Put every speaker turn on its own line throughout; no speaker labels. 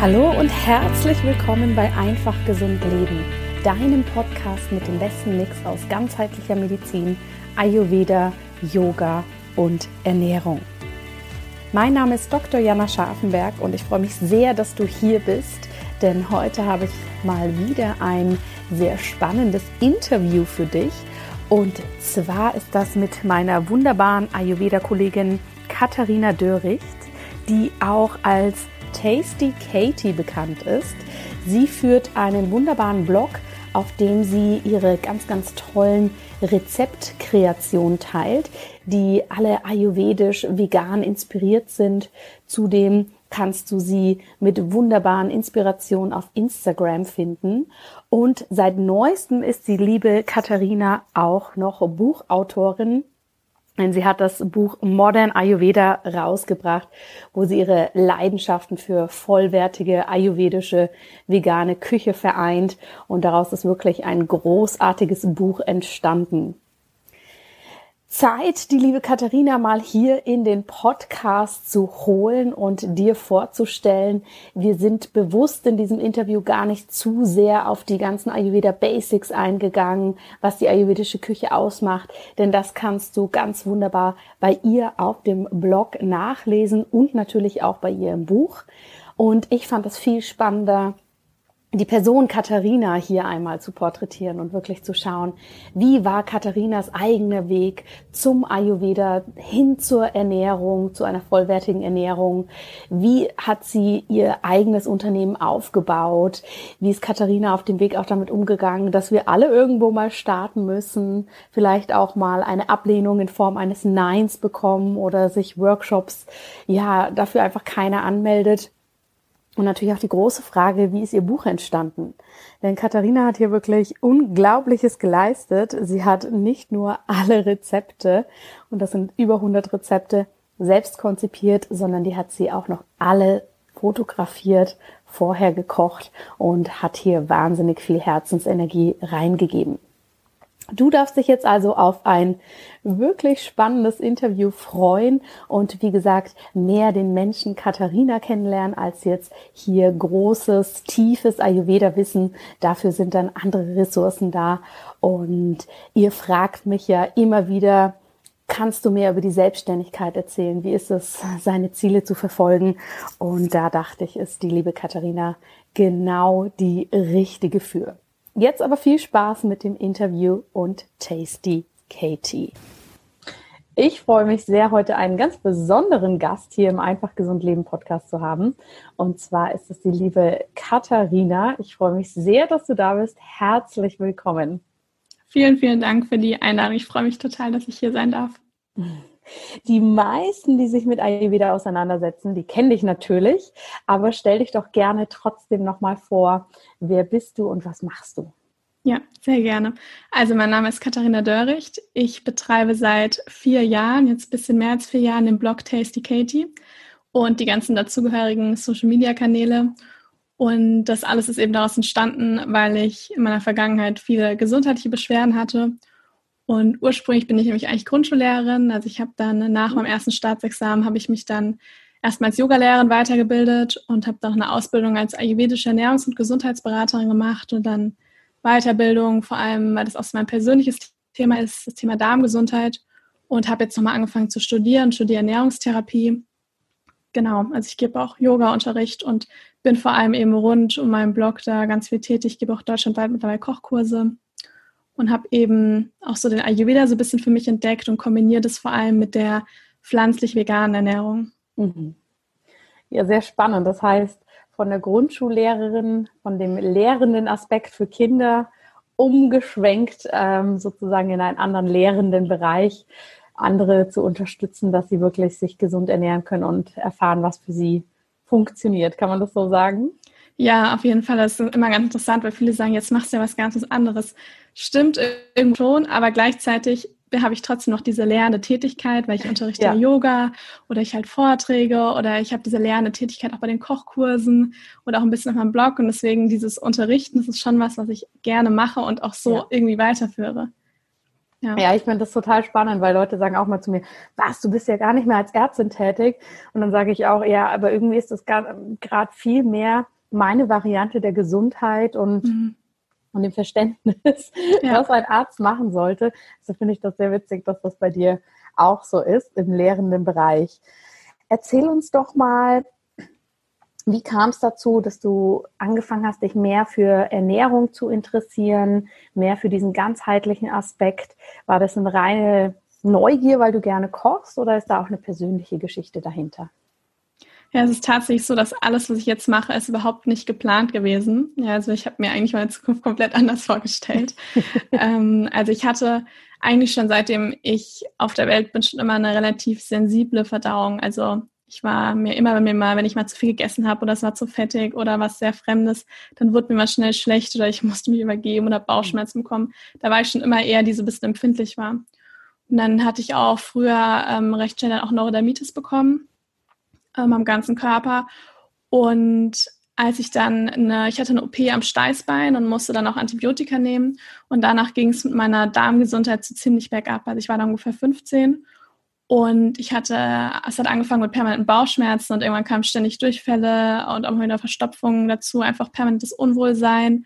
Hallo und herzlich willkommen bei Einfach Gesund Leben, deinem Podcast mit dem besten Mix aus ganzheitlicher Medizin, Ayurveda, Yoga und Ernährung. Mein Name ist Dr. Jana Scharfenberg und ich freue mich sehr, dass du hier bist, denn heute habe ich mal wieder ein sehr spannendes Interview für dich. Und zwar ist das mit meiner wunderbaren Ayurveda-Kollegin Katharina Döricht, die auch als Tasty Katie bekannt ist. Sie führt einen wunderbaren Blog, auf dem sie ihre ganz, ganz tollen Rezeptkreationen teilt, die alle ayurvedisch vegan inspiriert sind. Zudem kannst du sie mit wunderbaren Inspirationen auf Instagram finden. Und seit neuestem ist die liebe Katharina auch noch Buchautorin denn sie hat das Buch Modern Ayurveda rausgebracht, wo sie ihre Leidenschaften für vollwertige ayurvedische vegane Küche vereint. Und daraus ist wirklich ein großartiges Buch entstanden. Zeit, die liebe Katharina mal hier in den Podcast zu holen und dir vorzustellen. Wir sind bewusst in diesem Interview gar nicht zu sehr auf die ganzen Ayurveda Basics eingegangen, was die ayurvedische Küche ausmacht, denn das kannst du ganz wunderbar bei ihr auf dem Blog nachlesen und natürlich auch bei ihr im Buch. Und ich fand es viel spannender, die Person Katharina hier einmal zu porträtieren und wirklich zu schauen, wie war Katharinas eigener Weg zum Ayurveda hin zur Ernährung, zu einer vollwertigen Ernährung? Wie hat sie ihr eigenes Unternehmen aufgebaut? Wie ist Katharina auf dem Weg auch damit umgegangen, dass wir alle irgendwo mal starten müssen, vielleicht auch mal eine Ablehnung in Form eines Neins bekommen oder sich Workshops, ja, dafür einfach keiner anmeldet? Und natürlich auch die große Frage, wie ist Ihr Buch entstanden? Denn Katharina hat hier wirklich Unglaubliches geleistet. Sie hat nicht nur alle Rezepte, und das sind über 100 Rezepte, selbst konzipiert, sondern die hat sie auch noch alle fotografiert, vorher gekocht und hat hier wahnsinnig viel Herzensenergie reingegeben. Du darfst dich jetzt also auf ein wirklich spannendes Interview freuen und wie gesagt mehr den Menschen Katharina kennenlernen als jetzt hier großes, tiefes Ayurveda-Wissen. Dafür sind dann andere Ressourcen da und ihr fragt mich ja immer wieder, kannst du mehr über die Selbstständigkeit erzählen? Wie ist es, seine Ziele zu verfolgen? Und da dachte ich, ist die liebe Katharina genau die richtige für. Jetzt aber viel Spaß mit dem Interview und Tasty Katie. Ich freue mich sehr, heute einen ganz besonderen Gast hier im Einfach Gesund Leben Podcast zu haben. Und zwar ist es die liebe Katharina. Ich freue mich sehr, dass du da bist. Herzlich willkommen.
Vielen, vielen Dank für die Einladung. Ich freue mich total, dass ich hier sein darf.
Die meisten, die sich mit Ayurveda auseinandersetzen, die kennen dich natürlich, aber stell dich doch gerne trotzdem nochmal vor, wer bist du und was machst du?
Ja, sehr gerne. Also mein Name ist Katharina Dörricht. Ich betreibe seit vier Jahren, jetzt ein bisschen mehr als vier Jahren, den Blog Tasty Katie und die ganzen dazugehörigen Social-Media-Kanäle. Und das alles ist eben daraus entstanden, weil ich in meiner Vergangenheit viele gesundheitliche Beschwerden hatte und ursprünglich bin ich nämlich eigentlich Grundschullehrerin. Also ich habe dann nach meinem ersten Staatsexamen habe ich mich dann erstmal als Yogalehrerin weitergebildet und habe dann eine Ausbildung als ayurvedische Ernährungs- und Gesundheitsberaterin gemacht und dann Weiterbildung, vor allem, weil das auch so mein persönliches Thema ist, das Thema Darmgesundheit und habe jetzt nochmal angefangen zu studieren, studiere Ernährungstherapie. Genau, also ich gebe auch Yoga-Unterricht und bin vor allem eben rund um meinen Blog da ganz viel tätig. Ich gebe auch deutschlandweit mittlerweile Kochkurse und habe eben auch so den Ayurveda so ein bisschen für mich entdeckt und kombiniere das vor allem mit der pflanzlich-veganen Ernährung. Mhm.
Ja, sehr spannend. Das heißt, von der Grundschullehrerin, von dem lehrenden Aspekt für Kinder umgeschwenkt ähm, sozusagen in einen anderen lehrenden Bereich, andere zu unterstützen, dass sie wirklich sich gesund ernähren können und erfahren, was für sie funktioniert. Kann man das so sagen?
Ja, auf jeden Fall. Das ist immer ganz interessant, weil viele sagen, jetzt machst du ja was ganz anderes. Stimmt irgendwo schon, aber gleichzeitig habe ich trotzdem noch diese lernende Tätigkeit, weil ich unterrichte ja. Yoga oder ich halt Vorträge oder ich habe diese lernende Tätigkeit auch bei den Kochkursen oder auch ein bisschen auf meinem Blog und deswegen dieses Unterrichten, das ist schon was, was ich gerne mache und auch so ja. irgendwie weiterführe.
Ja. ja, ich finde das total spannend, weil Leute sagen auch mal zu mir, was, du bist ja gar nicht mehr als Ärztin tätig. Und dann sage ich auch, ja, aber irgendwie ist das gerade viel mehr meine Variante der Gesundheit und, mhm. und dem Verständnis, ja. was ein Arzt machen sollte. Also finde ich das sehr witzig, dass das bei dir auch so ist im lehrenden Bereich. Erzähl uns doch mal, wie kam es dazu, dass du angefangen hast, dich mehr für Ernährung zu interessieren, mehr für diesen ganzheitlichen Aspekt? War das eine reine Neugier, weil du gerne kochst oder ist da auch eine persönliche Geschichte dahinter?
Ja, es ist tatsächlich so, dass alles, was ich jetzt mache, ist überhaupt nicht geplant gewesen. Ja, also ich habe mir eigentlich meine Zukunft komplett anders vorgestellt. ähm, also ich hatte eigentlich schon seitdem ich auf der Welt bin, schon immer eine relativ sensible Verdauung. Also ich war mir immer, wenn mir mal, wenn ich mal zu viel gegessen habe oder es war zu fettig oder was sehr Fremdes, dann wurde mir mal schnell schlecht oder ich musste mich übergeben oder Bauchschmerzen bekommen. Da war ich schon immer eher die so ein bisschen empfindlich war. Und dann hatte ich auch früher ähm, recht schnell auch Neurodermitis bekommen ähm, am ganzen Körper. Und als ich dann eine, ich hatte eine OP am Steißbein und musste dann auch Antibiotika nehmen. Und danach ging es mit meiner Darmgesundheit so ziemlich bergab. Also ich war dann ungefähr 15 und ich hatte, es hat angefangen mit permanenten Bauchschmerzen und irgendwann kamen ständig Durchfälle und auch wieder Verstopfungen dazu, einfach permanentes Unwohlsein.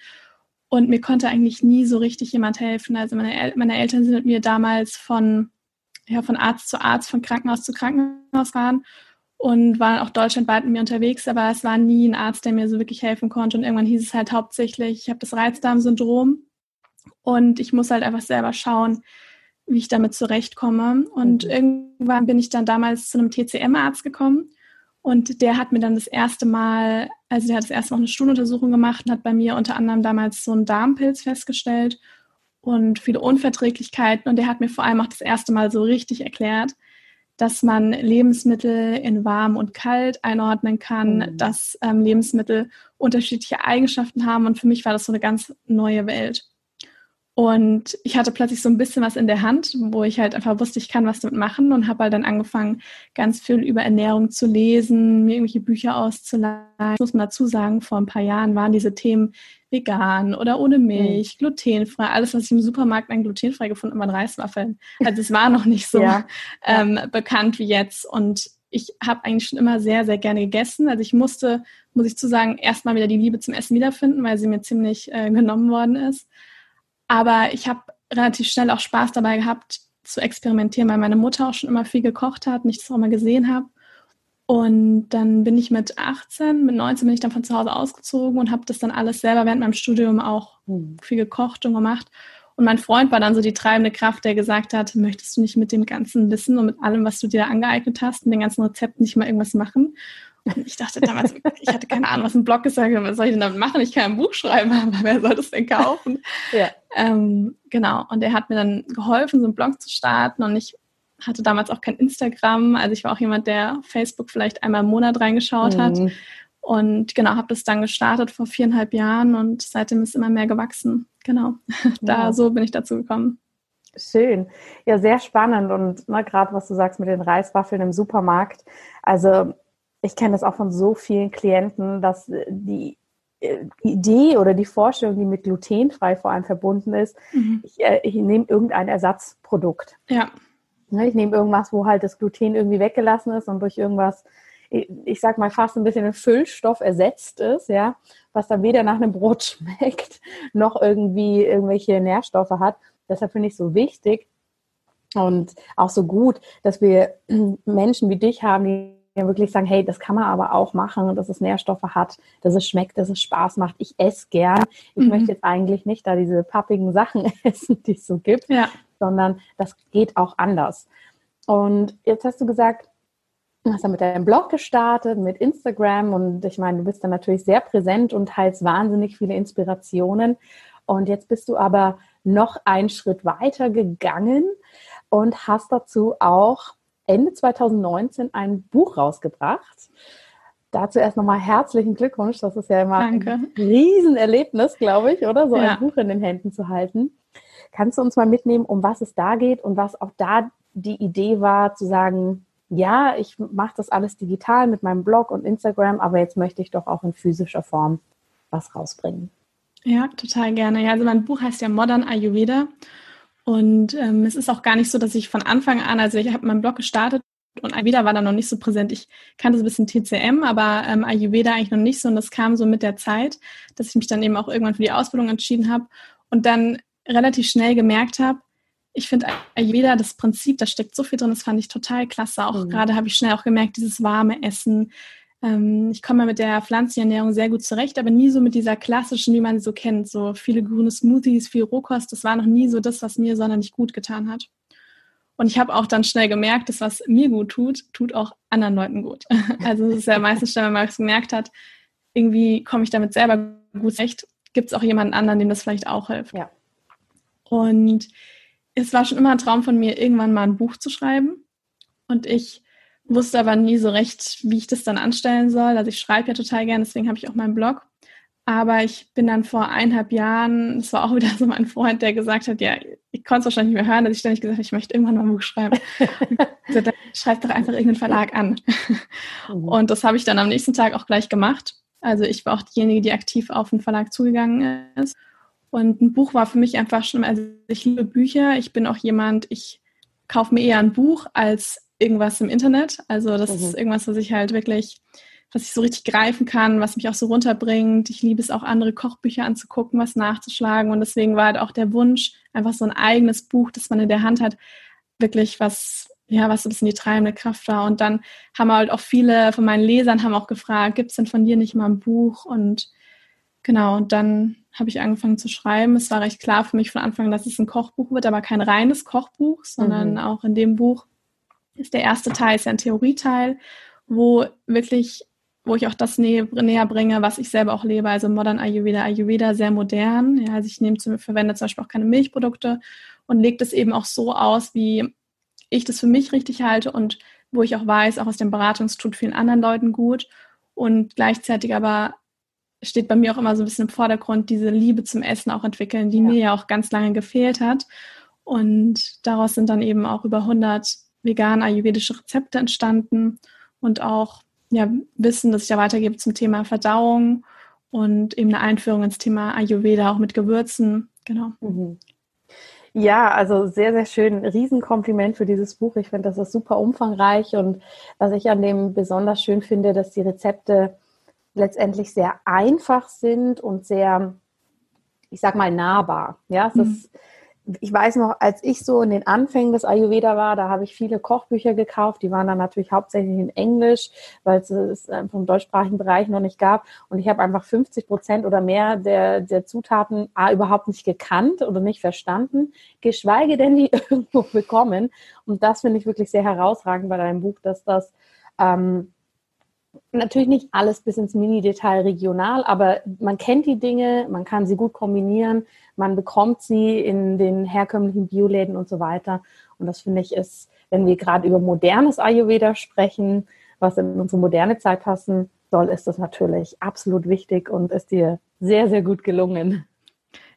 Und mir konnte eigentlich nie so richtig jemand helfen. Also meine, El meine Eltern sind mit mir damals von, ja, von Arzt zu Arzt, von Krankenhaus zu Krankenhaus gefahren und waren auch deutschlandweit mit mir unterwegs, aber es war nie ein Arzt, der mir so wirklich helfen konnte. Und irgendwann hieß es halt hauptsächlich, ich habe das Reizdarmsyndrom und ich muss halt einfach selber schauen, wie ich damit zurechtkomme. Und mhm. irgendwann bin ich dann damals zu einem TCM-Arzt gekommen und der hat mir dann das erste Mal, also der hat das erste Mal eine Stuhluntersuchung gemacht und hat bei mir unter anderem damals so einen Darmpilz festgestellt und viele Unverträglichkeiten. Und der hat mir vor allem auch das erste Mal so richtig erklärt, dass man Lebensmittel in warm und kalt einordnen kann, mhm. dass ähm, Lebensmittel unterschiedliche Eigenschaften haben. Und für mich war das so eine ganz neue Welt. Und ich hatte plötzlich so ein bisschen was in der Hand, wo ich halt einfach wusste, ich kann was damit machen und habe halt dann angefangen, ganz viel über Ernährung zu lesen, mir irgendwelche Bücher auszuleihen. Ich muss mal dazu sagen, vor ein paar Jahren waren diese Themen vegan oder ohne Milch, mhm. glutenfrei. Alles, was ich im Supermarkt an glutenfrei gefunden habe, waren Reiswaffeln. Also es war noch nicht so ja. ähm, bekannt wie jetzt. Und ich habe eigentlich schon immer sehr, sehr gerne gegessen. Also ich musste, muss ich zu sagen, erstmal wieder die Liebe zum Essen wiederfinden, weil sie mir ziemlich äh, genommen worden ist. Aber ich habe relativ schnell auch Spaß dabei gehabt, zu experimentieren, weil meine Mutter auch schon immer viel gekocht hat und ich das auch mal gesehen habe. Und dann bin ich mit 18, mit 19 bin ich dann von zu Hause ausgezogen und habe das dann alles selber während meinem Studium auch hm. viel gekocht und gemacht. Und mein Freund war dann so die treibende Kraft, der gesagt hat, möchtest du nicht mit dem ganzen Wissen und mit allem, was du dir da angeeignet hast, und den ganzen Rezepten nicht mal irgendwas machen? Und ich dachte damals, ich hatte keine Ahnung, was ein Blog ist. Was soll ich denn damit machen? Ich kann ein Buch schreiben, aber wer soll das denn kaufen? Ja. Ähm, genau. Und er hat mir dann geholfen, so einen Blog zu starten. Und ich hatte damals auch kein Instagram. Also ich war auch jemand, der Facebook vielleicht einmal im Monat reingeschaut mhm. hat. Und genau, habe das dann gestartet vor viereinhalb Jahren und seitdem ist immer mehr gewachsen. Genau. Da ja. so bin ich dazu gekommen.
Schön. Ja, sehr spannend. Und ne, gerade was du sagst mit den Reiswaffeln im Supermarkt. Also ich kenne das auch von so vielen Klienten, dass äh, die äh, Idee oder die Vorstellung, die mit glutenfrei vor allem verbunden ist, mhm. ich, äh, ich nehme irgendein Ersatzprodukt. Ja. Ne, ich nehme irgendwas, wo halt das Gluten irgendwie weggelassen ist und durch irgendwas, ich sag mal, fast ein bisschen ein Füllstoff ersetzt ist, ja, was dann weder nach einem Brot schmeckt, noch irgendwie irgendwelche Nährstoffe hat. Deshalb finde ich es so wichtig und auch so gut, dass wir Menschen wie dich haben, die wirklich sagen, hey, das kann man aber auch machen, dass es Nährstoffe hat, dass es schmeckt, dass es Spaß macht. Ich esse gern. Ich mhm. möchte jetzt eigentlich nicht da diese pappigen Sachen essen, die es so gibt, ja. sondern das geht auch anders. Und jetzt hast du gesagt, du hast dann mit deinem Blog gestartet, mit Instagram und ich meine, du bist dann natürlich sehr präsent und teilst wahnsinnig viele Inspirationen. Und jetzt bist du aber noch einen Schritt weiter gegangen und hast dazu auch Ende 2019 ein Buch rausgebracht. Dazu erst nochmal herzlichen Glückwunsch. Das ist ja immer Danke. ein Riesenerlebnis, glaube ich, oder? So ja. ein Buch in den Händen zu halten. Kannst du uns mal mitnehmen, um was es da geht und was auch da die Idee war, zu sagen, ja, ich mache das alles digital mit meinem Blog und Instagram, aber jetzt möchte ich doch auch in physischer Form was rausbringen.
Ja, total gerne. Ja, also mein Buch heißt ja Modern Ayurveda Und ähm, es ist auch gar nicht so, dass ich von Anfang an, also ich habe meinen Blog gestartet und Ayurveda war da noch nicht so präsent. Ich kannte so ein bisschen TCM, aber ähm, Ayurveda eigentlich noch nicht so. Und das kam so mit der Zeit, dass ich mich dann eben auch irgendwann für die Ausbildung entschieden habe und dann relativ schnell gemerkt habe, ich finde Ayurveda, das Prinzip, da steckt so viel drin, das fand ich total klasse. Auch mhm. gerade habe ich schnell auch gemerkt, dieses warme Essen. Ähm, ich komme mit der pflanzlichen Ernährung sehr gut zurecht, aber nie so mit dieser klassischen, wie man sie so kennt. So viele grüne Smoothies, viel Rohkost. Das war noch nie so das, was mir sonderlich gut getan hat. Und ich habe auch dann schnell gemerkt, dass was mir gut tut, tut auch anderen Leuten gut. Also es ist ja meistens schnell, wenn man es gemerkt hat, irgendwie komme ich damit selber gut zurecht, gibt es auch jemanden anderen, dem das vielleicht auch hilft. Ja. Und es war schon immer ein Traum von mir, irgendwann mal ein Buch zu schreiben. Und ich wusste aber nie so recht, wie ich das dann anstellen soll. Also ich schreibe ja total gerne, deswegen habe ich auch meinen Blog. Aber ich bin dann vor eineinhalb Jahren, das war auch wieder so mein Freund, der gesagt hat, ja, ich konnte es wahrscheinlich nicht mehr hören, dass ich ständig gesagt habe, ich möchte irgendwann mal ein Buch schreiben. so, schreib doch einfach irgendeinen Verlag an. Mhm. Und das habe ich dann am nächsten Tag auch gleich gemacht. Also ich war auch diejenige, die aktiv auf den Verlag zugegangen ist. Und ein Buch war für mich einfach schon, also ich liebe Bücher. Ich bin auch jemand, ich kaufe mir eher ein Buch als irgendwas im Internet. Also das mhm. ist irgendwas, was ich halt wirklich was ich so richtig greifen kann, was mich auch so runterbringt. Ich liebe es auch, andere Kochbücher anzugucken, was nachzuschlagen. Und deswegen war halt auch der Wunsch, einfach so ein eigenes Buch, das man in der Hand hat, wirklich was, ja, was so ein bisschen die treibende Kraft war. Und dann haben halt auch viele von meinen Lesern haben auch gefragt, gibt es denn von dir nicht mal ein Buch? Und genau, und dann habe ich angefangen zu schreiben. Es war recht klar für mich von Anfang, dass es ein Kochbuch wird, aber kein reines Kochbuch, sondern mhm. auch in dem Buch ist der erste Teil, ist ja ein Theorieteil, wo wirklich wo ich auch das näher, näher bringe, was ich selber auch lebe, also Modern Ayurveda, Ayurveda sehr modern. Ja, also ich nehme zum, verwende zum Beispiel auch keine Milchprodukte und lege das eben auch so aus, wie ich das für mich richtig halte und wo ich auch weiß, auch aus dem Beratungs tut vielen anderen Leuten gut. Und gleichzeitig aber steht bei mir auch immer so ein bisschen im Vordergrund diese Liebe zum Essen auch entwickeln, die ja. mir ja auch ganz lange gefehlt hat. Und daraus sind dann eben auch über 100 vegan ayurvedische Rezepte entstanden und auch ja, Wissen, das ich da weitergebe zum Thema Verdauung und eben eine Einführung ins Thema Ayurveda auch mit Gewürzen. Genau. Mhm.
Ja, also sehr, sehr schön. Riesenkompliment für dieses Buch. Ich finde, das ist super umfangreich und was ich an dem besonders schön finde, dass die Rezepte letztendlich sehr einfach sind und sehr, ich sag mal, nahbar. Ja, es mhm. ist ich weiß noch, als ich so in den Anfängen des Ayurveda war, da habe ich viele Kochbücher gekauft. Die waren dann natürlich hauptsächlich in Englisch, weil es es vom deutschsprachigen Bereich noch nicht gab. Und ich habe einfach 50 Prozent oder mehr der, der Zutaten A, überhaupt nicht gekannt oder nicht verstanden, geschweige denn die irgendwo bekommen. Und das finde ich wirklich sehr herausragend bei deinem Buch, dass das ähm, natürlich nicht alles bis ins Mini-Detail regional, aber man kennt die Dinge, man kann sie gut kombinieren, man bekommt sie in den herkömmlichen Bioläden und so weiter. Und das finde ich ist, wenn wir gerade über modernes Ayurveda sprechen, was in unsere moderne Zeit passen soll, ist das natürlich absolut wichtig und ist dir sehr, sehr gut gelungen.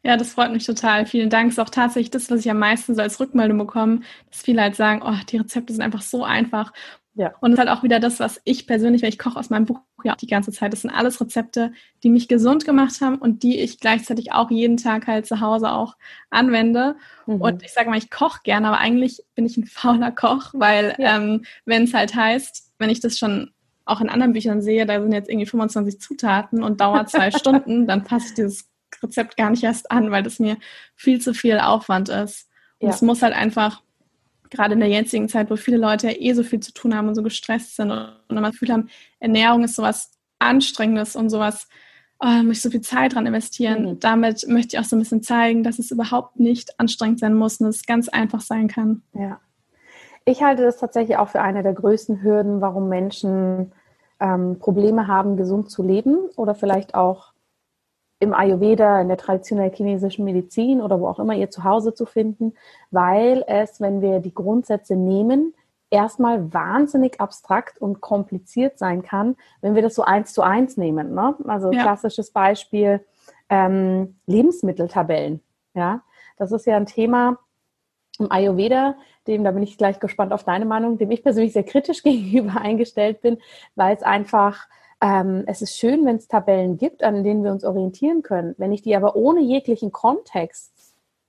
Ja, das freut mich total. Vielen Dank. Ist auch tatsächlich das, was ich am meisten so als Rückmeldung bekomme, dass viele halt sagen, oh, die Rezepte sind einfach so einfach. Ja. Und es ist halt auch wieder das, was ich persönlich, weil ich koche aus meinem Buch ja auch die ganze Zeit. Das sind alles Rezepte, die mich gesund gemacht haben und die ich gleichzeitig auch jeden Tag halt zu Hause auch anwende. Mhm. Und ich sage mal, ich koche gerne, aber eigentlich bin ich ein fauler Koch, weil ja. ähm, wenn es halt heißt, wenn ich das schon auch in anderen Büchern sehe, da sind jetzt irgendwie 25 Zutaten und dauert zwei Stunden, dann passe ich dieses Rezept gar nicht erst an, weil das mir viel zu viel Aufwand ist. Und es muss halt einfach gerade in der jetzigen Zeit, wo viele Leute ja eh so viel zu tun haben und so gestresst sind und immer das Gefühl haben, Ernährung ist sowas Anstrengendes und sowas, oh, da muss ich so viel Zeit dran investieren. Mhm. Damit möchte ich auch so ein bisschen zeigen, dass es überhaupt nicht anstrengend sein muss und es ganz einfach sein kann.
Ja. Ich halte das tatsächlich auch für eine der größten Hürden, warum Menschen ähm, Probleme haben, gesund zu leben oder vielleicht auch im Ayurveda, in der traditionell chinesischen Medizin oder wo auch immer ihr Zuhause zu finden, weil es, wenn wir die Grundsätze nehmen, erstmal wahnsinnig abstrakt und kompliziert sein kann, wenn wir das so eins zu eins nehmen. Ne? Also ja. klassisches Beispiel ähm, Lebensmitteltabellen. Ja, das ist ja ein Thema im Ayurveda, dem, da bin ich gleich gespannt auf deine Meinung, dem ich persönlich sehr kritisch gegenüber eingestellt bin, weil es einfach ähm, es ist schön, wenn es Tabellen gibt, an denen wir uns orientieren können. Wenn ich die aber ohne jeglichen Kontext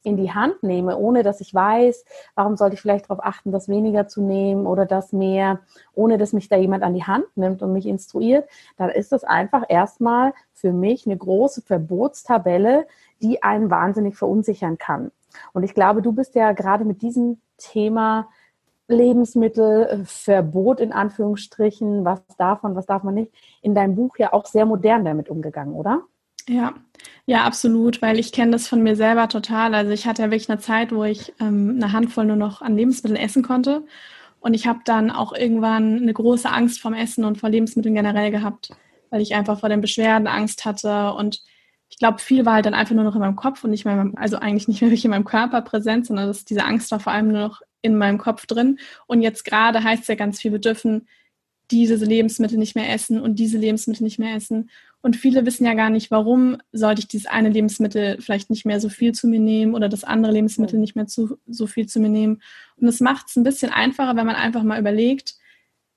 in die Hand nehme, ohne dass ich weiß, warum sollte ich vielleicht darauf achten, das weniger zu nehmen oder das mehr, ohne dass mich da jemand an die Hand nimmt und mich instruiert, dann ist das einfach erstmal für mich eine große Verbotstabelle, die einen wahnsinnig verunsichern kann. Und ich glaube, du bist ja gerade mit diesem Thema Lebensmittelverbot in Anführungsstrichen, was darf man, was darf man nicht, in deinem Buch ja auch sehr modern damit umgegangen, oder?
Ja, ja, absolut, weil ich kenne das von mir selber total. Also ich hatte ja wirklich eine Zeit, wo ich ähm, eine Handvoll nur noch an Lebensmitteln essen konnte. Und ich habe dann auch irgendwann eine große Angst vom Essen und vor Lebensmitteln generell gehabt, weil ich einfach vor den Beschwerden Angst hatte. Und ich glaube, viel war halt dann einfach nur noch in meinem Kopf und nicht mehr, also eigentlich nicht mehr wirklich in meinem Körper präsent, sondern dass diese Angst war vor allem nur noch in meinem Kopf drin. Und jetzt gerade heißt es ja ganz viel, wir dürfen diese Lebensmittel nicht mehr essen und diese Lebensmittel nicht mehr essen. Und viele wissen ja gar nicht, warum sollte ich dieses eine Lebensmittel vielleicht nicht mehr so viel zu mir nehmen oder das andere Lebensmittel nicht mehr zu, so viel zu mir nehmen. Und das macht es ein bisschen einfacher, wenn man einfach mal überlegt,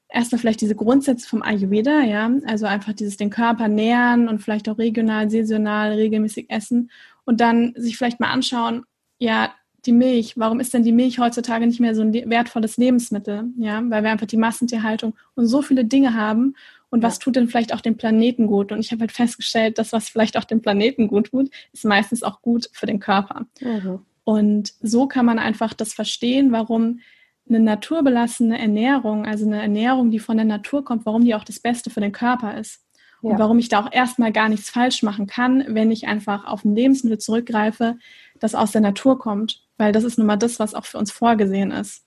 erstmal vielleicht diese Grundsätze vom Ayurveda, ja, also einfach dieses den Körper nähern und vielleicht auch regional, saisonal, regelmäßig essen und dann sich vielleicht mal anschauen, ja, die Milch, warum ist denn die Milch heutzutage nicht mehr so ein wertvolles Lebensmittel? Ja, weil wir einfach die Massentierhaltung und so viele Dinge haben. Und was tut denn vielleicht auch dem Planeten gut? Und ich habe halt festgestellt, dass was vielleicht auch dem Planeten gut tut, ist meistens auch gut für den Körper. Mhm. Und so kann man einfach das verstehen, warum eine naturbelassene Ernährung, also eine Ernährung, die von der Natur kommt, warum die auch das Beste für den Körper ist. Ja. Und warum ich da auch erstmal gar nichts falsch machen kann, wenn ich einfach auf ein Lebensmittel zurückgreife, das aus der Natur kommt weil das ist nun mal das, was auch für uns vorgesehen ist.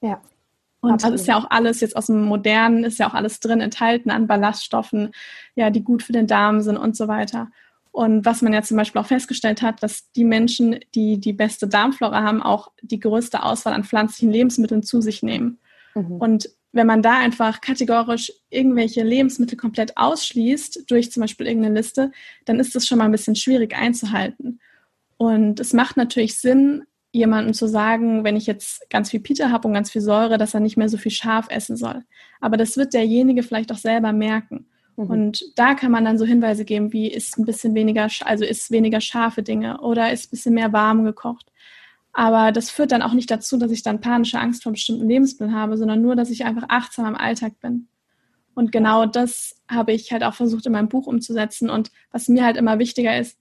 Ja.
Und Absolut. das ist ja auch alles jetzt aus dem Modernen, ist ja auch alles drin enthalten an Ballaststoffen, ja, die gut für den Darm sind und so weiter. Und was man ja zum Beispiel auch festgestellt hat, dass die Menschen, die die beste Darmflora haben, auch die größte Auswahl an pflanzlichen Lebensmitteln zu sich nehmen. Mhm. Und wenn man da einfach kategorisch irgendwelche Lebensmittel komplett ausschließt, durch zum Beispiel irgendeine Liste, dann ist das schon mal ein bisschen schwierig einzuhalten. Und es macht natürlich Sinn, jemandem zu sagen, wenn ich jetzt ganz viel Pita habe und ganz viel Säure, dass er nicht mehr so viel scharf essen soll. Aber das wird derjenige vielleicht auch selber merken. Mhm. Und da kann man dann so Hinweise geben, wie ist ein bisschen weniger, also ist weniger scharfe Dinge oder ist ein bisschen mehr warm gekocht. Aber das führt dann auch nicht dazu, dass ich dann panische Angst vor bestimmten Lebensmitteln habe, sondern nur, dass ich einfach achtsam am Alltag bin. Und genau das habe ich halt auch versucht in meinem Buch umzusetzen. Und was mir halt immer wichtiger ist,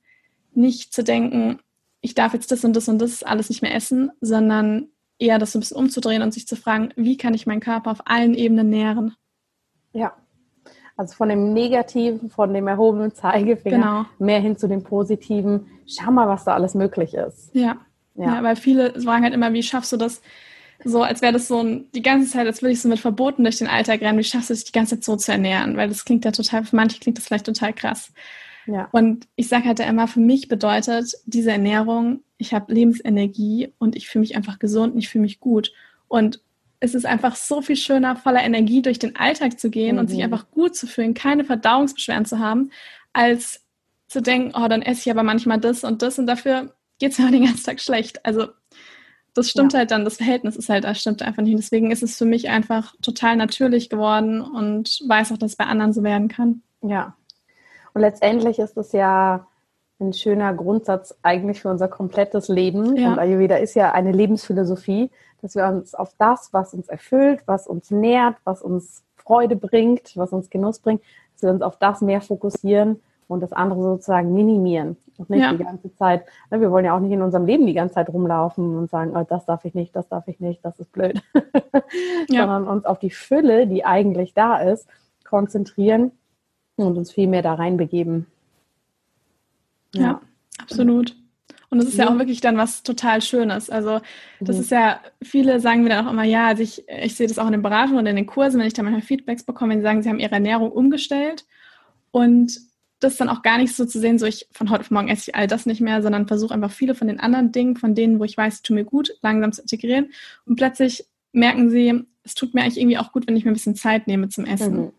nicht zu denken, ich darf jetzt das und das und das alles nicht mehr essen, sondern eher das so ein bisschen umzudrehen und sich zu fragen, wie kann ich meinen Körper auf allen Ebenen nähren?
Ja. Also von dem Negativen, von dem erhobenen Zeigefinger genau. mehr hin zu dem Positiven. Schau mal, was da alles möglich ist.
Ja. Ja, ja weil viele sagen halt immer, wie schaffst du das? So, als wäre das so ein, die ganze Zeit, als würde ich so mit Verboten durch den Alltag rennen. Wie schaffst du dich die ganze Zeit so zu ernähren? Weil das klingt ja total, für manche klingt das vielleicht total krass. Ja. Und ich sage halt immer, für mich bedeutet diese Ernährung, ich habe Lebensenergie und ich fühle mich einfach gesund und ich fühle mich gut. Und es ist einfach so viel schöner, voller Energie durch den Alltag zu gehen mhm. und sich mhm. einfach gut zu fühlen, keine Verdauungsbeschwerden zu haben, als zu denken, oh, dann esse ich aber manchmal das und das und dafür geht es mir den ganzen Tag schlecht. Also das stimmt ja. halt dann, das Verhältnis ist halt, das stimmt einfach nicht. Deswegen ist es für mich einfach total natürlich geworden und weiß auch, dass es bei anderen so werden kann.
Ja, und letztendlich ist es ja ein schöner Grundsatz eigentlich für unser komplettes Leben. Ja. Und Ayurveda ist ja eine Lebensphilosophie, dass wir uns auf das, was uns erfüllt, was uns nährt, was uns Freude bringt, was uns Genuss bringt, dass wir uns auf das mehr fokussieren und das andere sozusagen minimieren. Und nicht ja. die ganze Zeit, ne, wir wollen ja auch nicht in unserem Leben die ganze Zeit rumlaufen und sagen, oh, das darf ich nicht, das darf ich nicht, das ist blöd. ja. Sondern uns auf die Fülle, die eigentlich da ist, konzentrieren und uns viel mehr da reinbegeben.
Ja, ja absolut. Und es ist ja. ja. auch wirklich dann was total Schönes. Also das mhm. ist ja, viele sagen mir dann auch immer, ja, also ich, ich sehe das auch in den Beratungen und in den Kursen, wenn ich da manchmal Feedbacks bekomme, wenn sie sagen, sie haben ihre Ernährung umgestellt und das dann auch gar nicht so zu sehen, so ich von heute auf morgen esse ich all das nicht mehr, sondern versuche einfach viele von den anderen Dingen, von denen, wo ich weiß, es tut mir gut, langsam zu integrieren. Und plötzlich merken sie, es tut mir eigentlich irgendwie auch gut, wenn ich mir ein bisschen Zeit nehme zum Essen.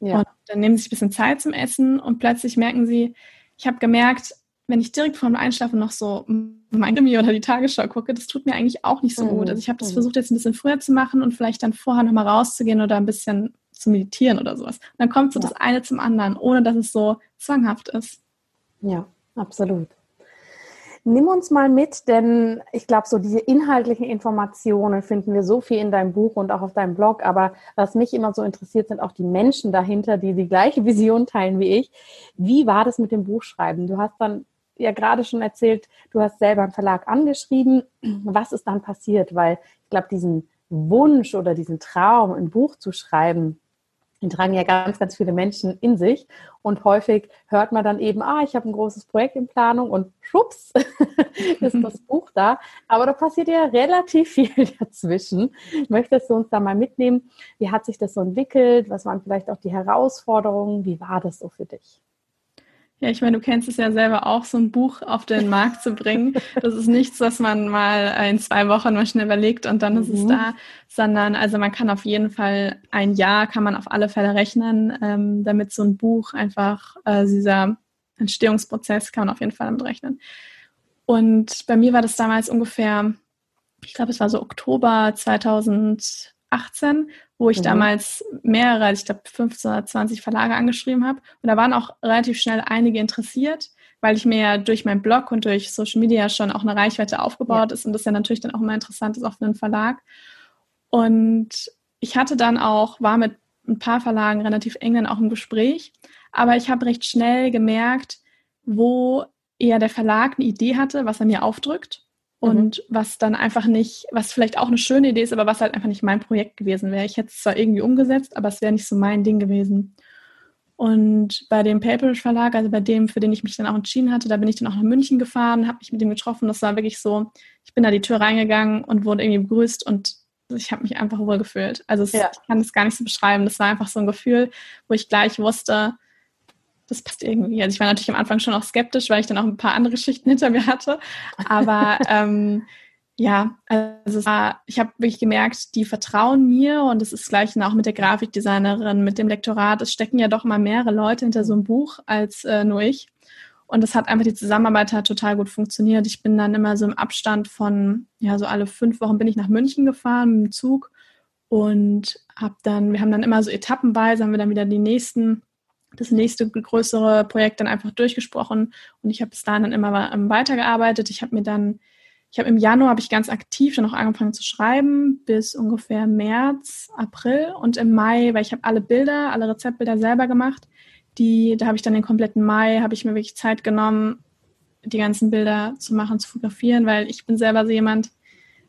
Mhm. Ja. Und dann nehmen sie sich ein bisschen Zeit zum Essen und plötzlich merken sie, ich habe gemerkt, wenn ich direkt vor dem Einschlafen noch so mein Krimi oder die Tagesschau gucke, das tut mir eigentlich auch nicht so mhm. gut. Also ich habe das mhm. versucht jetzt ein bisschen früher zu machen und vielleicht dann vorher nochmal rauszugehen oder ein bisschen zu meditieren oder sowas. Und dann kommt so ja. das eine zum anderen, ohne dass es so zwanghaft ist.
Ja, absolut. Nimm uns mal mit, denn ich glaube, so diese inhaltlichen Informationen finden wir so viel in deinem Buch und auch auf deinem Blog. Aber was mich immer so interessiert, sind auch die Menschen dahinter, die die gleiche Vision teilen wie ich. Wie war das mit dem Buchschreiben? Du hast dann ja gerade schon erzählt, du hast selber einen Verlag angeschrieben. Was ist dann passiert? Weil ich glaube, diesen Wunsch oder diesen Traum, ein Buch zu schreiben, den tragen ja ganz, ganz viele Menschen in sich. Und häufig hört man dann eben, ah, ich habe ein großes Projekt in Planung und schwupps ist das Buch da. Aber da passiert ja relativ viel dazwischen. Möchtest du uns da mal mitnehmen? Wie hat sich das so entwickelt? Was waren vielleicht auch die Herausforderungen? Wie war das so für dich?
Ja, ich meine, du kennst es ja selber auch, so ein Buch auf den Markt zu bringen. Das ist nichts, was man mal in zwei Wochen mal schnell überlegt und dann mhm. ist es mhm. da, sondern also man kann auf jeden Fall ein Jahr kann man auf alle Fälle rechnen, ähm, damit so ein Buch einfach äh, dieser Entstehungsprozess kann man auf jeden Fall damit rechnen. Und bei mir war das damals ungefähr, ich glaube, es war so Oktober 2018 wo ich mhm. damals mehrere, ich glaube 15 oder 20 Verlage angeschrieben habe. Und da waren auch relativ schnell einige interessiert, weil ich mir ja durch meinen Blog und durch Social Media schon auch eine Reichweite aufgebaut ja. ist und das ja natürlich dann auch immer interessant ist, für einen Verlag. Und ich hatte dann auch, war mit ein paar Verlagen relativ eng dann auch im Gespräch, aber ich habe recht schnell gemerkt, wo eher der Verlag eine Idee hatte, was er mir aufdrückt. Und mhm. was dann einfach nicht, was vielleicht auch eine schöne Idee ist, aber was halt einfach nicht mein Projekt gewesen wäre. Ich hätte es zwar irgendwie umgesetzt, aber es wäre nicht so mein Ding gewesen. Und bei dem Paperish Verlag, also bei dem, für den ich mich dann auch entschieden hatte, da bin ich dann auch nach München gefahren, habe mich mit ihm getroffen. Das war wirklich so, ich bin da die Tür reingegangen und wurde irgendwie begrüßt und ich habe mich einfach wohl gefühlt. Also es, ja. ich kann es gar nicht so beschreiben. Das war einfach so ein Gefühl, wo ich gleich wusste, das passt irgendwie. Also ich war natürlich am Anfang schon auch skeptisch, weil ich dann auch ein paar andere Geschichten hinter mir hatte. Aber ähm, ja, also war, ich habe wirklich gemerkt, die vertrauen mir und es ist gleich auch mit der Grafikdesignerin, mit dem Lektorat. Es stecken ja doch mal mehrere Leute hinter so einem Buch als äh, nur ich. Und das hat einfach, die Zusammenarbeit hat total gut funktioniert. Ich bin dann immer so im Abstand von, ja, so alle fünf Wochen bin ich nach München gefahren mit dem Zug und habe dann, wir haben dann immer so etappenweise, haben wir dann wieder die nächsten das nächste größere Projekt dann einfach durchgesprochen und ich habe bis dahin dann immer ähm, weitergearbeitet. Ich habe mir dann, ich habe im Januar habe ich ganz aktiv dann auch angefangen zu schreiben bis ungefähr März, April und im Mai, weil ich habe alle Bilder, alle Rezeptbilder selber gemacht. Die, da habe ich dann den kompletten Mai, habe ich mir wirklich Zeit genommen, die ganzen Bilder zu machen, zu fotografieren, weil ich bin selber so jemand,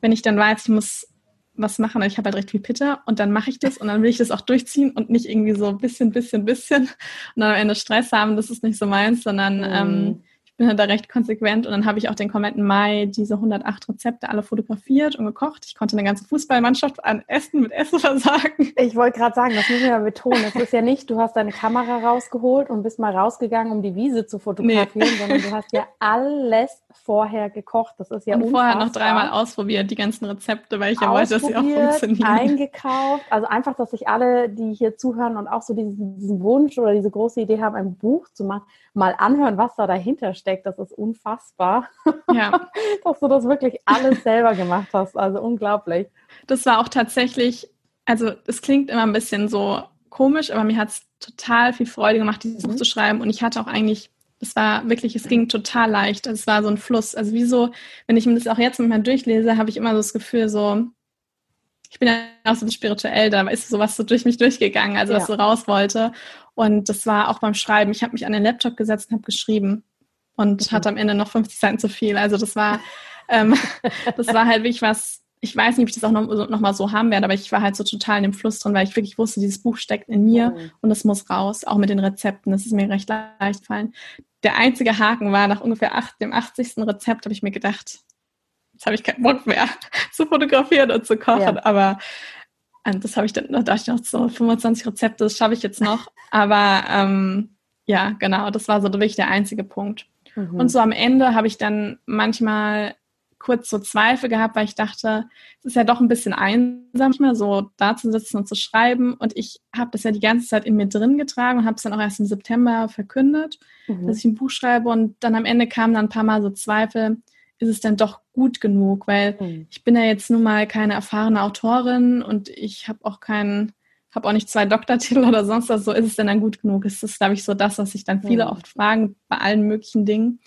wenn ich dann weiß, ich muss was machen. Ich habe halt recht viel Pitter und dann mache ich das und dann will ich das auch durchziehen und nicht irgendwie so bisschen, bisschen, bisschen und dann am Ende Stress haben. Das ist nicht so meins, sondern mhm. ähm, ich bin halt da recht konsequent und dann habe ich auch den kompletten Mai diese 108 Rezepte alle fotografiert und gekocht. Ich konnte eine ganze Fußballmannschaft an Essen mit Essen versagen.
Ich wollte gerade sagen, das müssen wir mal betonen. Es ist ja nicht, du hast deine Kamera rausgeholt und bist mal rausgegangen, um die Wiese zu fotografieren, nee. sondern du hast ja alles vorher gekocht. Das ist ja
Und vorher noch dreimal ausprobiert, die ganzen Rezepte, weil ich ja wollte, dass sie auch funktionieren.
eingekauft. Also einfach, dass sich alle, die hier zuhören und auch so diesen, diesen Wunsch oder diese große Idee haben, ein Buch zu machen, mal anhören, was da dahinter steckt. Das ist unfassbar. Ja. Dass du das wirklich alles selber gemacht hast. Also unglaublich.
Das war auch tatsächlich, also es klingt immer ein bisschen so komisch, aber mir hat es total viel Freude gemacht, dieses mhm. Buch zu schreiben. Und ich hatte auch eigentlich, es war wirklich, es ging total leicht. Es war so ein Fluss. Also wie so, wenn ich mir das auch jetzt mal durchlese, habe ich immer so das Gefühl, so, ich bin ja auch so spirituell, da ist sowas so durch mich durchgegangen, also ja. was so raus wollte. Und das war auch beim Schreiben. Ich habe mich an den Laptop gesetzt und habe geschrieben und mhm. hatte am Ende noch 50 Seiten zu viel. Also das war, ähm, das war halt wirklich was, ich weiß nicht, ob ich das auch noch, noch, mal so haben werde, aber ich war halt so total in dem Fluss drin, weil ich wirklich wusste, dieses Buch steckt in mir mhm. und es muss raus, auch mit den Rezepten. Das ist mir recht leicht gefallen. Der einzige Haken war, nach ungefähr acht, dem 80. Rezept habe ich mir gedacht, jetzt habe ich keinen Bock mehr zu fotografieren und zu kochen, ja. aber und das habe ich dann, da dachte ich noch so 25 Rezepte, das schaffe ich jetzt noch. Aber ähm, ja, genau, das war so wirklich der einzige Punkt. Mhm. Und so am Ende habe ich dann manchmal kurz so Zweifel gehabt, weil ich dachte, es ist ja doch ein bisschen einsam, mal so da zu sitzen und zu schreiben. Und ich habe das ja die ganze Zeit in mir drin getragen und habe es dann auch erst im September verkündet, mhm. dass ich ein Buch schreibe. Und dann am Ende kamen dann ein paar Mal so Zweifel, ist es denn doch gut genug? Weil mhm. ich bin ja jetzt nun mal keine erfahrene Autorin und ich habe auch keinen, habe auch nicht zwei Doktortitel oder sonst was. So ist es denn dann gut genug? Ist das, glaube ich, so das, was sich dann viele mhm. oft fragen bei allen möglichen Dingen.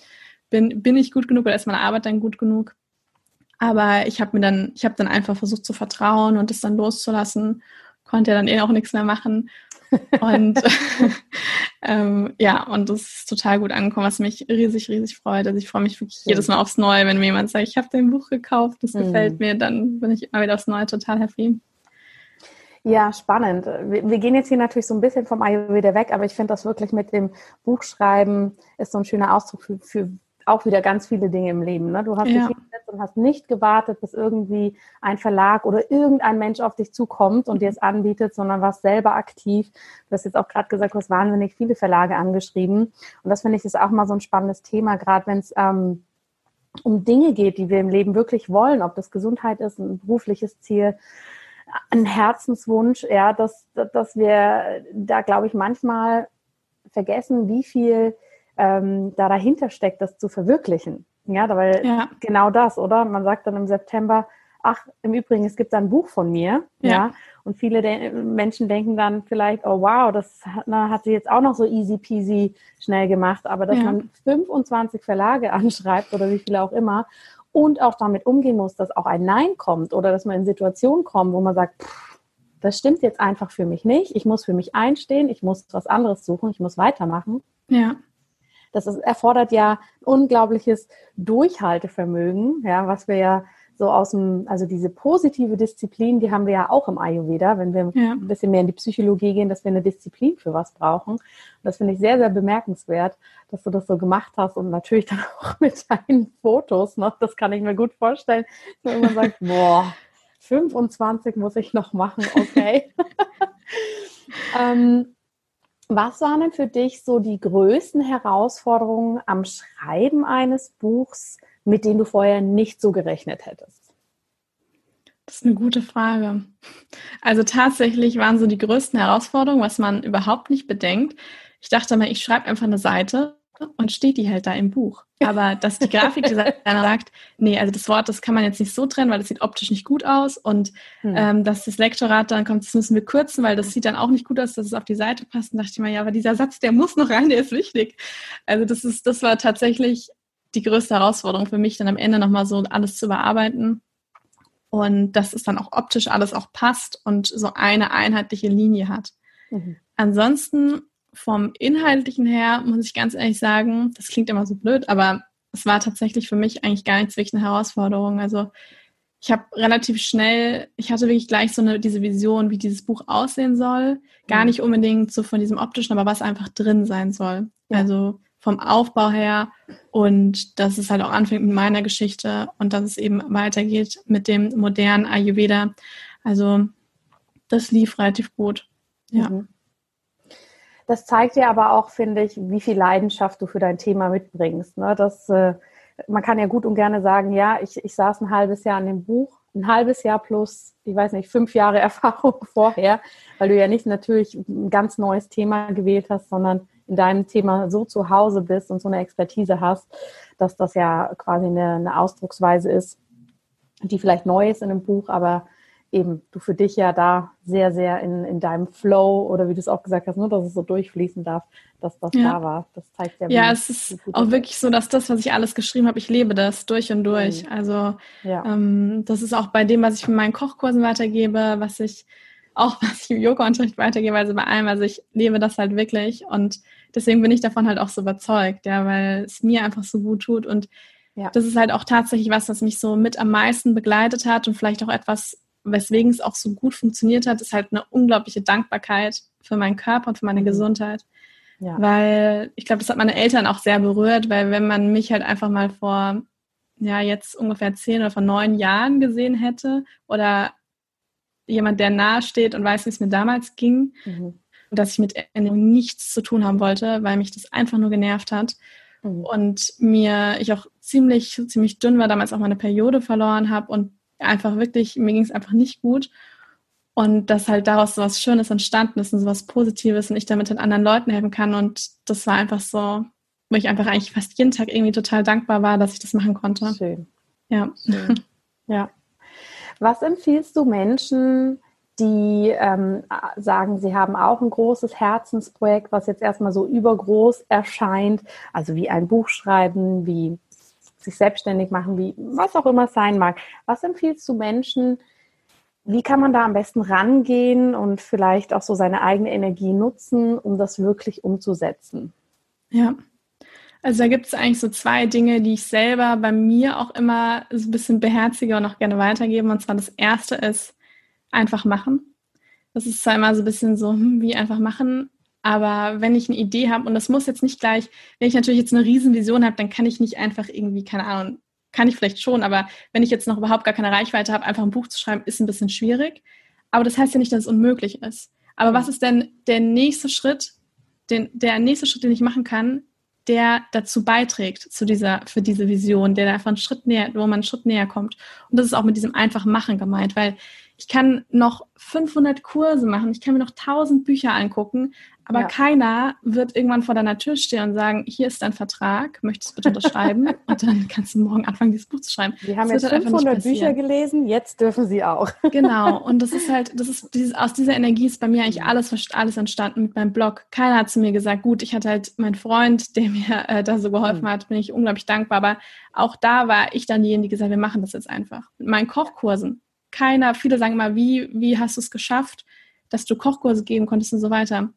bin, bin ich gut genug oder ist meine Arbeit dann gut genug? Aber ich habe mir dann, ich habe dann einfach versucht zu vertrauen und es dann loszulassen, konnte ja dann eh auch nichts mehr machen. Und ähm, ja, und das ist total gut angekommen, was mich riesig, riesig freut. Also ich freue mich wirklich jedes Mal aufs Neue, wenn mir jemand sagt, ich habe dein Buch gekauft, das mhm. gefällt mir, dann bin ich immer wieder aufs Neue total happy.
Ja, spannend. Wir, wir, gehen jetzt hier natürlich so ein bisschen vom Ayurveda weg, aber ich finde das wirklich mit dem Buchschreiben ist so ein schöner Ausdruck für, für auch wieder ganz viele Dinge im Leben. Ne? Du hast ja. dich hingesetzt und hast nicht gewartet, bis irgendwie ein Verlag oder irgendein Mensch auf dich zukommt und dir es anbietet, sondern warst selber aktiv. Du hast jetzt auch gerade gesagt, du hast wahnsinnig viele Verlage angeschrieben. Und das finde ich ist auch mal so ein spannendes Thema, gerade wenn es ähm, um Dinge geht, die wir im Leben wirklich wollen, ob das Gesundheit ist, ein berufliches Ziel, ein Herzenswunsch, ja, dass, dass wir da, glaube ich, manchmal vergessen, wie viel ähm, da dahinter steckt, das zu verwirklichen. Ja, weil ja. genau das, oder? Man sagt dann im September, ach, im Übrigen, es gibt ein Buch von mir, ja, ja? und viele de Menschen denken dann vielleicht, oh wow, das na, hat sie jetzt auch noch so easy peasy schnell gemacht, aber dass ja. man 25 Verlage anschreibt oder wie viele auch immer und auch damit umgehen muss, dass auch ein Nein kommt oder dass man in Situationen kommt, wo man sagt, pff, das stimmt jetzt einfach für mich nicht, ich muss für mich einstehen, ich muss was anderes suchen, ich muss weitermachen.
Ja.
Das ist, erfordert ja unglaubliches Durchhaltevermögen, ja, was wir ja so aus dem, also diese positive Disziplin, die haben wir ja auch im Ayurveda, wenn wir ja. ein bisschen mehr in die Psychologie gehen, dass wir eine Disziplin für was brauchen. Und das finde ich sehr, sehr bemerkenswert, dass du das so gemacht hast und natürlich dann auch mit deinen Fotos noch, das kann ich mir gut vorstellen, wenn man sagt, boah, 25 muss ich noch machen, okay. ähm, was waren denn für dich so die größten Herausforderungen am Schreiben eines Buchs, mit denen du vorher nicht so gerechnet hättest?
Das ist eine gute Frage. Also tatsächlich waren so die größten Herausforderungen, was man überhaupt nicht bedenkt. Ich dachte mal, ich schreibe einfach eine Seite und steht die halt da im Buch. Aber dass die Grafikdesigner sagt, nee, also das Wort, das kann man jetzt nicht so trennen, weil das sieht optisch nicht gut aus und hm. ähm, dass das Lektorat dann kommt, das müssen wir kürzen, weil das sieht dann auch nicht gut aus, dass es auf die Seite passt. Und dachte ich mir, ja, aber dieser Satz, der muss noch rein, der ist wichtig. Also das ist, das war tatsächlich die größte Herausforderung für mich, dann am Ende nochmal so alles zu bearbeiten. Und dass es dann auch optisch alles auch passt und so eine einheitliche Linie hat. Mhm. Ansonsten vom Inhaltlichen her muss ich ganz ehrlich sagen, das klingt immer so blöd, aber es war tatsächlich für mich eigentlich gar nichts wirklich eine Herausforderung. Also ich habe relativ schnell, ich hatte wirklich gleich so eine, diese Vision, wie dieses Buch aussehen soll. Gar mhm. nicht unbedingt so von diesem optischen, aber was einfach drin sein soll. Ja. Also vom Aufbau her und dass es halt auch anfängt mit meiner Geschichte und dass es eben weitergeht mit dem modernen Ayurveda. Also das lief relativ gut. Ja. Mhm.
Das zeigt dir aber auch, finde ich, wie viel Leidenschaft du für dein Thema mitbringst. Ne? Das, äh, man kann ja gut und gerne sagen, ja, ich, ich saß ein halbes Jahr an dem Buch, ein halbes Jahr plus, ich weiß nicht, fünf Jahre Erfahrung vorher, weil du ja nicht natürlich ein ganz neues Thema gewählt hast, sondern in deinem Thema so zu Hause bist und so eine Expertise hast, dass das ja quasi eine, eine Ausdrucksweise ist, die vielleicht neu ist in einem Buch, aber eben du für dich ja da sehr, sehr in, in deinem Flow oder wie du es auch gesagt hast, nur dass es so durchfließen darf, dass das ja. da war. Das
zeigt ja. Ja, es ist auch wirklich so, dass das, was ich alles geschrieben habe, ich lebe das durch und durch. Mhm. Also ja. ähm, das ist auch bei dem, was ich mit meinen Kochkursen weitergebe, was ich auch was ich im Yoga-Unterricht weitergebe, also bei allem, also ich lebe das halt wirklich und deswegen bin ich davon halt auch so überzeugt, ja, weil es mir einfach so gut tut und ja. das ist halt auch tatsächlich was, was mich so mit am meisten begleitet hat und vielleicht auch etwas, weswegen es auch so gut funktioniert hat, ist halt eine unglaubliche Dankbarkeit für meinen Körper und für meine mhm. Gesundheit. Ja. Weil ich glaube, das hat meine Eltern auch sehr berührt, weil wenn man mich halt einfach mal vor, ja, jetzt ungefähr zehn oder vor neun Jahren gesehen hätte oder jemand, der nahe steht und weiß, wie es mir damals ging mhm. Dass ich mit Ernährung nichts zu tun haben wollte, weil mich das einfach nur genervt hat. Mhm. Und mir, ich auch ziemlich, ziemlich dünn war, damals auch meine Periode verloren habe und einfach wirklich, mir ging es einfach nicht gut. Und dass halt daraus so was Schönes entstanden ist und so was Positives und ich damit den anderen Leuten helfen kann. Und das war einfach so, wo ich einfach eigentlich fast jeden Tag irgendwie total dankbar war, dass ich das machen konnte.
Schön. Ja. Schön. Ja. Was empfiehlst du Menschen, die ähm, sagen, sie haben auch ein großes Herzensprojekt, was jetzt erstmal so übergroß erscheint, also wie ein Buch schreiben, wie sich selbstständig machen, wie was auch immer es sein mag. Was empfiehlst du Menschen? Wie kann man da am besten rangehen und vielleicht auch so seine eigene Energie nutzen, um das wirklich umzusetzen?
Ja, also da gibt es eigentlich so zwei Dinge, die ich selber bei mir auch immer so ein bisschen beherzige und auch gerne weitergebe. Und zwar das erste ist einfach machen. Das ist zwar immer so ein bisschen so, hm, wie einfach machen. Aber wenn ich eine Idee habe, und das muss jetzt nicht gleich, wenn ich natürlich jetzt eine Riesenvision habe, dann kann ich nicht einfach irgendwie, keine Ahnung, kann ich vielleicht schon, aber wenn ich jetzt noch überhaupt gar keine Reichweite habe, einfach ein Buch zu schreiben, ist ein bisschen schwierig. Aber das heißt ja nicht, dass es unmöglich ist. Aber was ist denn der nächste Schritt, den, der nächste Schritt, den ich machen kann, der dazu beiträgt, zu dieser, für diese Vision, der da einfach einen Schritt näher, wo man einen Schritt näher kommt. Und das ist auch mit diesem einfachen Machen gemeint, weil ich kann noch 500 Kurse machen, ich kann mir noch 1000 Bücher angucken, aber ja. keiner wird irgendwann vor deiner Tür stehen und sagen, hier ist dein Vertrag, möchtest du bitte unterschreiben? und dann kannst du morgen anfangen, dieses Buch zu schreiben.
Wir haben das jetzt 500 halt Bücher gelesen, jetzt dürfen sie auch.
genau, und das ist halt, das ist dieses, aus dieser Energie ist bei mir eigentlich alles, alles entstanden mit meinem Blog. Keiner hat zu mir gesagt, gut, ich hatte halt meinen Freund, der mir äh, da so geholfen mhm. hat, bin ich unglaublich dankbar, aber auch da war ich dann diejenige, die gesagt, wir machen das jetzt einfach. Mit meinen Kochkursen. Keiner, viele sagen immer, wie, wie hast du es geschafft, dass du Kochkurse geben konntest und so weiter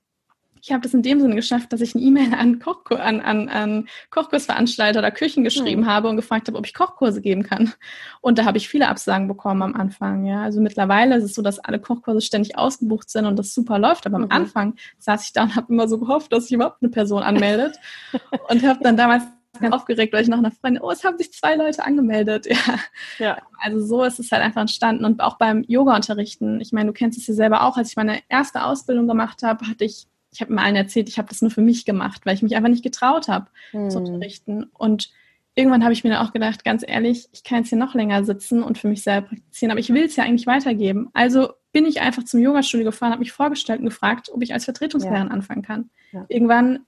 ich habe das in dem Sinne geschafft, dass ich eine E-Mail an, Koch, an, an, an Kochkursveranstalter oder Küchen geschrieben mhm. habe und gefragt habe, ob ich Kochkurse geben kann. Und da habe ich viele Absagen bekommen am Anfang. Ja, also mittlerweile ist es so, dass alle Kochkurse ständig ausgebucht sind und das super läuft. Aber mhm. am Anfang saß ich da und habe immer so gehofft, dass sich überhaupt eine Person anmeldet und habe dann damals ganz aufgeregt, weil ich noch einer Freundin, oh, es haben sich zwei Leute angemeldet. Ja. ja. Also so ist es halt einfach entstanden. Und auch beim Yoga-Unterrichten. Ich meine, du kennst es ja selber auch. Als ich meine erste Ausbildung gemacht habe, hatte ich ich habe mir allen erzählt, ich habe das nur für mich gemacht, weil ich mich einfach nicht getraut habe hm. zu unterrichten. Und irgendwann habe ich mir dann auch gedacht, ganz ehrlich, ich kann jetzt hier noch länger sitzen und für mich selber praktizieren, aber ich will es ja eigentlich weitergeben. Also bin ich einfach zum Yogastudio gefahren, habe mich vorgestellt und gefragt, ob ich als Vertretungslehrerin ja. anfangen kann. Ja. Irgendwann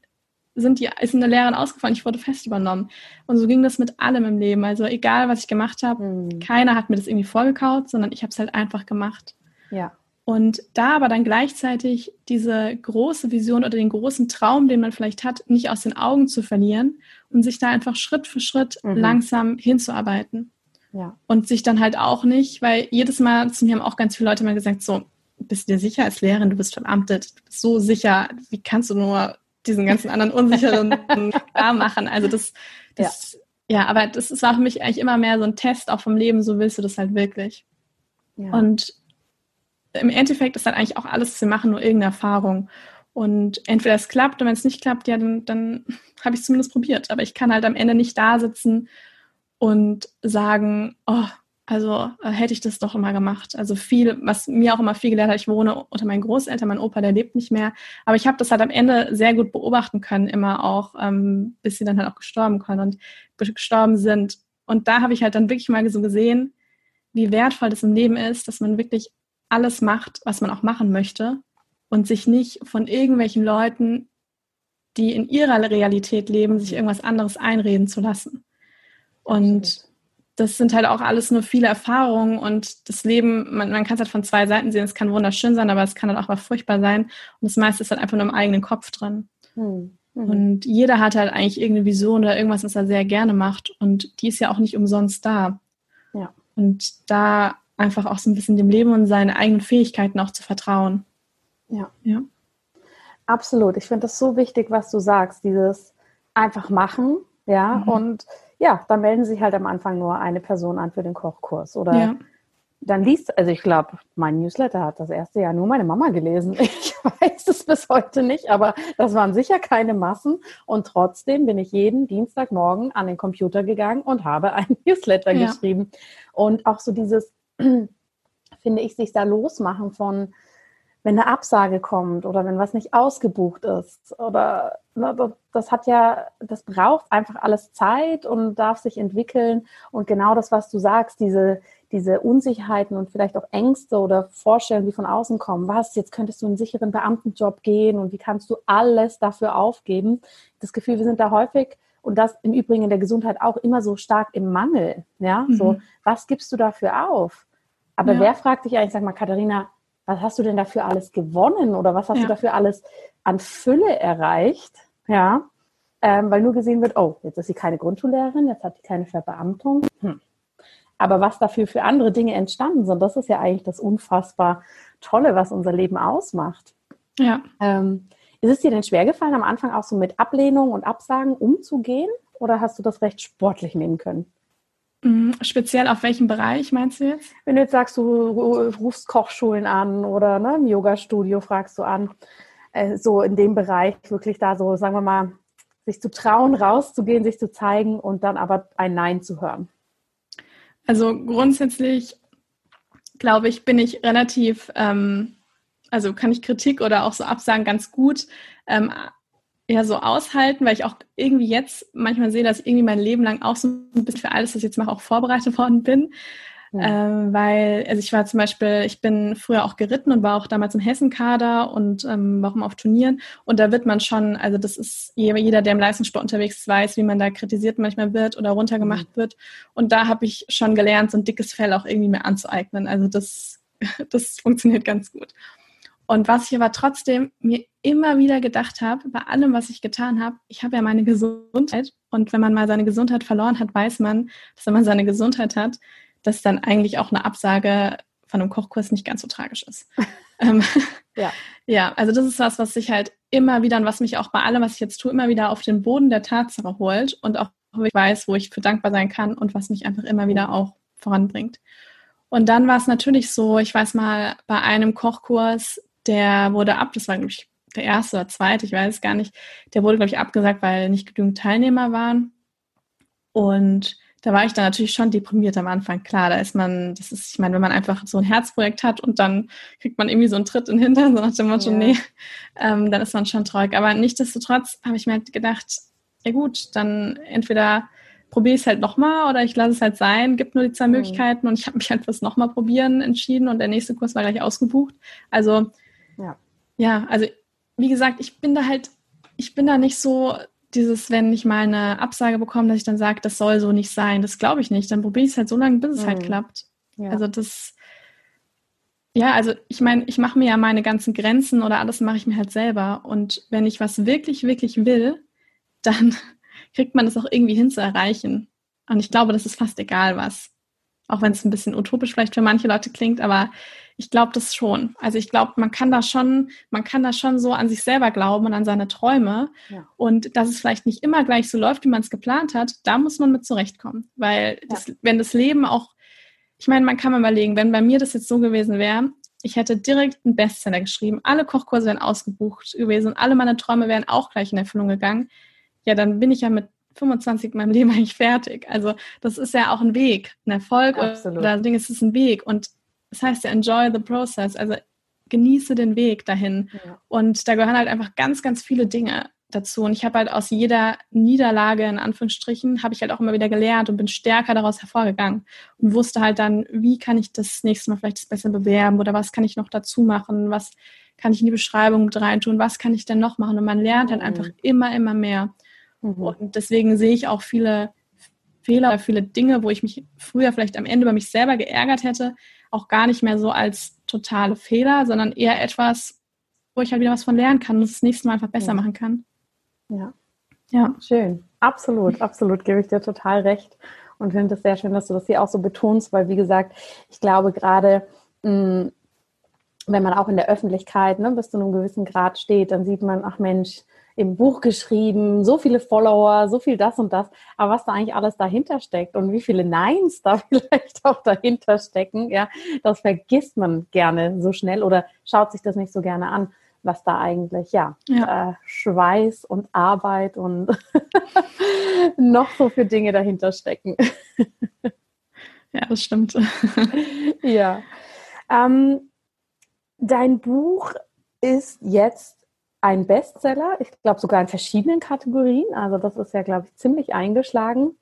sind die, ist eine Lehrerin ausgefallen, ich wurde fest übernommen. Und so ging das mit allem im Leben. Also egal, was ich gemacht habe, mhm. keiner hat mir das irgendwie vorgekaut, sondern ich habe es halt einfach gemacht.
Ja.
Und da aber dann gleichzeitig diese große Vision oder den großen Traum, den man vielleicht hat, nicht aus den Augen zu verlieren und sich da einfach Schritt für Schritt mhm. langsam hinzuarbeiten.
Ja.
Und sich dann halt auch nicht, weil jedes Mal zu mir haben auch ganz viele Leute mal gesagt, so, bist du dir sicher als Lehrerin, du bist verbeamtet, du bist so sicher, wie kannst du nur diesen ganzen anderen unsicheren klar machen? Also das, das ja. ja, aber das, das war für mich eigentlich immer mehr so ein Test auch vom Leben, so willst du das halt wirklich. Ja. Und im Endeffekt ist dann eigentlich auch alles, was wir machen, nur irgendeine Erfahrung. Und entweder es klappt und wenn es nicht klappt, ja, dann, dann habe ich es zumindest probiert. Aber ich kann halt am Ende nicht da sitzen und sagen, oh, also äh, hätte ich das doch immer gemacht. Also viel, was mir auch immer viel gelernt hat, ich wohne unter meinen Großeltern, mein Opa, der lebt nicht mehr. Aber ich habe das halt am Ende sehr gut beobachten können, immer auch, ähm, bis sie dann halt auch gestorben können und gestorben sind. Und da habe ich halt dann wirklich mal so gesehen, wie wertvoll das im Leben ist, dass man wirklich alles macht, was man auch machen möchte und sich nicht von irgendwelchen Leuten, die in ihrer Realität leben, sich irgendwas anderes einreden zu lassen. Und das sind halt auch alles nur viele Erfahrungen und das Leben, man, man kann es halt von zwei Seiten sehen, es kann wunderschön sein, aber es kann halt auch was furchtbar sein und das meiste ist halt einfach nur im eigenen Kopf drin. Hm. Mhm. Und jeder hat halt eigentlich irgendeine Vision oder irgendwas, was er sehr gerne macht und die ist ja auch nicht umsonst da.
Ja.
Und da einfach auch so ein bisschen dem Leben und seinen eigenen Fähigkeiten auch zu vertrauen.
Ja. ja. Absolut. Ich finde das so wichtig, was du sagst, dieses einfach machen, ja, mhm. und ja, dann melden sich halt am Anfang nur eine Person an für den Kochkurs oder ja. dann liest, also ich glaube, mein Newsletter hat das erste Jahr nur meine Mama gelesen. Ich weiß es bis heute nicht, aber das waren sicher keine Massen und trotzdem bin ich jeden Dienstagmorgen an den Computer gegangen und habe ein Newsletter ja. geschrieben und auch so dieses finde ich, sich da losmachen von, wenn eine Absage kommt oder wenn was nicht ausgebucht ist oder ne, das hat ja, das braucht einfach alles Zeit und darf sich entwickeln und genau das, was du sagst, diese, diese Unsicherheiten und vielleicht auch Ängste oder Vorstellungen, die von außen kommen, was, jetzt könntest du einen sicheren Beamtenjob gehen und wie kannst du alles dafür aufgeben? Das Gefühl, wir sind da häufig und das im Übrigen in der Gesundheit auch immer so stark im Mangel, ja, mhm. so, was gibst du dafür auf? Aber ja. wer fragt dich eigentlich, sag mal, Katharina, was hast du denn dafür alles gewonnen oder was hast ja. du dafür alles an Fülle erreicht? Ja, ähm, weil nur gesehen wird, oh, jetzt ist sie keine Grundschullehrerin, jetzt hat sie keine Verbeamtung. Hm. Aber was dafür für andere Dinge entstanden sind, das ist ja eigentlich das unfassbar Tolle, was unser Leben ausmacht.
Ja.
Ähm, ist es dir denn schwergefallen, am Anfang auch so mit Ablehnung und Absagen umzugehen? Oder hast du das recht sportlich nehmen können?
Mhm. Speziell auf welchem Bereich meinst du jetzt?
Wenn du jetzt sagst, du rufst Kochschulen an oder ne, im Yoga-Studio fragst du an, äh, so in dem Bereich wirklich da so, sagen wir mal, sich zu trauen, rauszugehen, sich zu zeigen und dann aber ein Nein zu hören?
Also grundsätzlich glaube ich, bin ich relativ, ähm, also kann ich Kritik oder auch so Absagen ganz gut ähm, eher so aushalten, weil ich auch irgendwie jetzt manchmal sehe, dass irgendwie mein Leben lang auch so ein bisschen für alles, was ich jetzt mache, auch vorbereitet worden bin. Ähm, weil, also ich war zum Beispiel, ich bin früher auch geritten und war auch damals im Hessenkader und ähm, warum auf Turnieren. Und da wird man schon, also das ist jeder, der im Leistungssport unterwegs ist, weiß, wie man da kritisiert manchmal wird oder runtergemacht mhm. wird. Und da habe ich schon gelernt, so ein dickes Fell auch irgendwie mehr anzueignen. Also das, das funktioniert ganz gut. Und was ich aber trotzdem mir immer wieder gedacht habe, bei allem, was ich getan habe, ich habe ja meine Gesundheit. Und wenn man mal seine Gesundheit verloren hat, weiß man, dass wenn man seine Gesundheit hat, dass dann eigentlich auch eine Absage von einem Kochkurs nicht ganz so tragisch ist. ähm, ja. ja, also das ist was, was sich halt immer wieder und was mich auch bei allem, was ich jetzt tue, immer wieder auf den Boden der Tatsache holt und auch wo ich weiß, wo ich für dankbar sein kann und was mich einfach immer wieder auch voranbringt. Und dann war es natürlich so, ich weiß mal, bei einem Kochkurs, der wurde ab, das war, glaube ich, der erste oder zweite, ich weiß es gar nicht, der wurde, glaube ich, abgesagt, weil nicht genügend Teilnehmer waren. Und da war ich dann natürlich schon deprimiert am Anfang. Klar, da ist man, das ist, ich meine, wenn man einfach so ein Herzprojekt hat und dann kriegt man irgendwie so einen Tritt in den Hintern, so nach dem Motto, ja. nee, ähm, dann ist man schon traurig. Aber nichtsdestotrotz habe ich mir halt gedacht, ja gut, dann entweder probiere ich es halt nochmal oder ich lasse es halt sein, gibt nur die zwei mhm. Möglichkeiten und ich habe mich halt fürs nochmal probieren entschieden und der nächste Kurs war gleich ausgebucht. Also, ja, ja also wie gesagt, ich bin da halt, ich bin da nicht so dieses, wenn ich mal eine Absage bekomme, dass ich dann sage, das soll so nicht sein. Das glaube ich nicht. Dann probiere ich es halt so lange, bis es halt mhm. halt klappt. Ja. Also das, ja, also ich meine, ich mache mir ja meine ganzen Grenzen oder alles mache ich mir halt selber. Und wenn ich was wirklich, wirklich will, dann kriegt man das auch irgendwie hin zu erreichen. Und ich glaube, das ist fast egal was. Auch wenn es ein bisschen utopisch vielleicht für manche Leute klingt, aber ich glaube das schon. Also ich glaube, man kann da schon, man kann da schon so an sich selber glauben und an seine Träume. Ja. Und dass es vielleicht nicht immer gleich so läuft, wie man es geplant hat, da muss man mit zurechtkommen. Weil ja. das, wenn das Leben auch, ich meine, man kann mal überlegen, wenn bei mir das jetzt so gewesen wäre, ich hätte direkt einen Bestseller geschrieben, alle Kochkurse wären ausgebucht gewesen alle meine Träume wären auch gleich in Erfüllung gegangen, ja, dann bin ich ja mit 25 in meinem Leben eigentlich fertig. Also das ist ja auch ein Weg, ein Erfolg Absolut. oder Ding, es ist ein Weg. Und das heißt ja, enjoy the process, also genieße den Weg dahin. Ja. Und da gehören halt einfach ganz, ganz viele Dinge dazu. Und ich habe halt aus jeder Niederlage, in Anführungsstrichen, habe ich halt auch immer wieder gelernt und bin stärker daraus hervorgegangen und wusste halt dann, wie kann ich das nächste Mal vielleicht das besser bewerben oder was kann ich noch dazu machen, was kann ich in die Beschreibung mit reintun, was kann ich denn noch machen. Und man lernt halt einfach immer, immer mehr. Mhm. Und deswegen sehe ich auch viele Fehler, viele Dinge, wo ich mich früher vielleicht am Ende über mich selber geärgert hätte, auch gar nicht mehr so als totale Fehler, sondern eher etwas, wo ich halt wieder was von lernen kann und es das nächste Mal einfach besser ja. machen kann.
Ja. Ja. Schön. Absolut, absolut, gebe ich dir total recht. Und finde es sehr schön, dass du das hier auch so betonst, weil, wie gesagt, ich glaube, gerade mm, wenn man auch in der Öffentlichkeit ne, bis zu einem gewissen Grad steht, dann sieht man, ach Mensch, im Buch geschrieben, so viele Follower, so viel das und das, aber was da eigentlich alles dahinter steckt und wie viele Neins da vielleicht auch dahinter stecken, ja, das vergisst man gerne so schnell oder schaut sich das nicht so gerne an, was da eigentlich, ja, ja. Äh, Schweiß und Arbeit und noch so für Dinge dahinter stecken.
ja, das stimmt.
ja. Ähm, dein Buch ist jetzt ein Bestseller, ich glaube sogar in verschiedenen Kategorien. Also das ist ja, glaube ich, ziemlich eingeschlagen.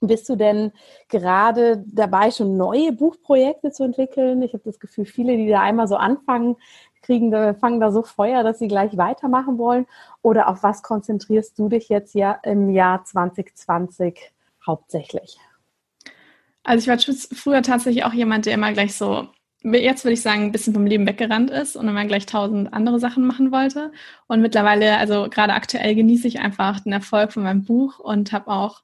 Bist du denn gerade dabei, schon neue Buchprojekte zu entwickeln? Ich habe das Gefühl, viele, die da einmal so anfangen, kriegen, fangen da so Feuer, dass sie gleich weitermachen wollen. Oder auf was konzentrierst du dich jetzt ja im Jahr 2020 hauptsächlich?
Also ich war früher tatsächlich auch jemand, der immer gleich so jetzt würde ich sagen, ein bisschen vom Leben weggerannt ist und immer gleich tausend andere Sachen machen wollte. Und mittlerweile, also gerade aktuell genieße ich einfach den Erfolg von meinem Buch und habe auch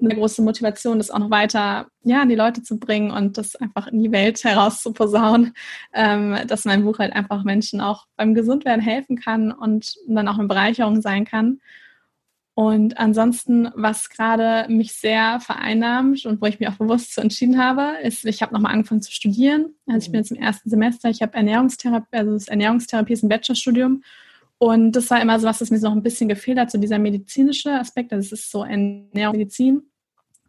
eine große Motivation, das auch noch weiter ja, an die Leute zu bringen und das einfach in die Welt herauszuposaunen, ähm, dass mein Buch halt einfach Menschen auch beim Gesundwerden helfen kann und dann auch eine Bereicherung sein kann. Und ansonsten, was gerade mich sehr vereinnahmt und wo ich mich auch bewusst so entschieden habe, ist, ich habe nochmal angefangen zu studieren. Also ich bin jetzt im ersten Semester, ich habe Ernährungstherapie, also das Ernährungstherapie ist ein Bachelorstudium. Und das war immer so was, das mir so noch ein bisschen gefehlt hat, so dieser medizinische Aspekt. Also es ist so Ernährungsmedizin.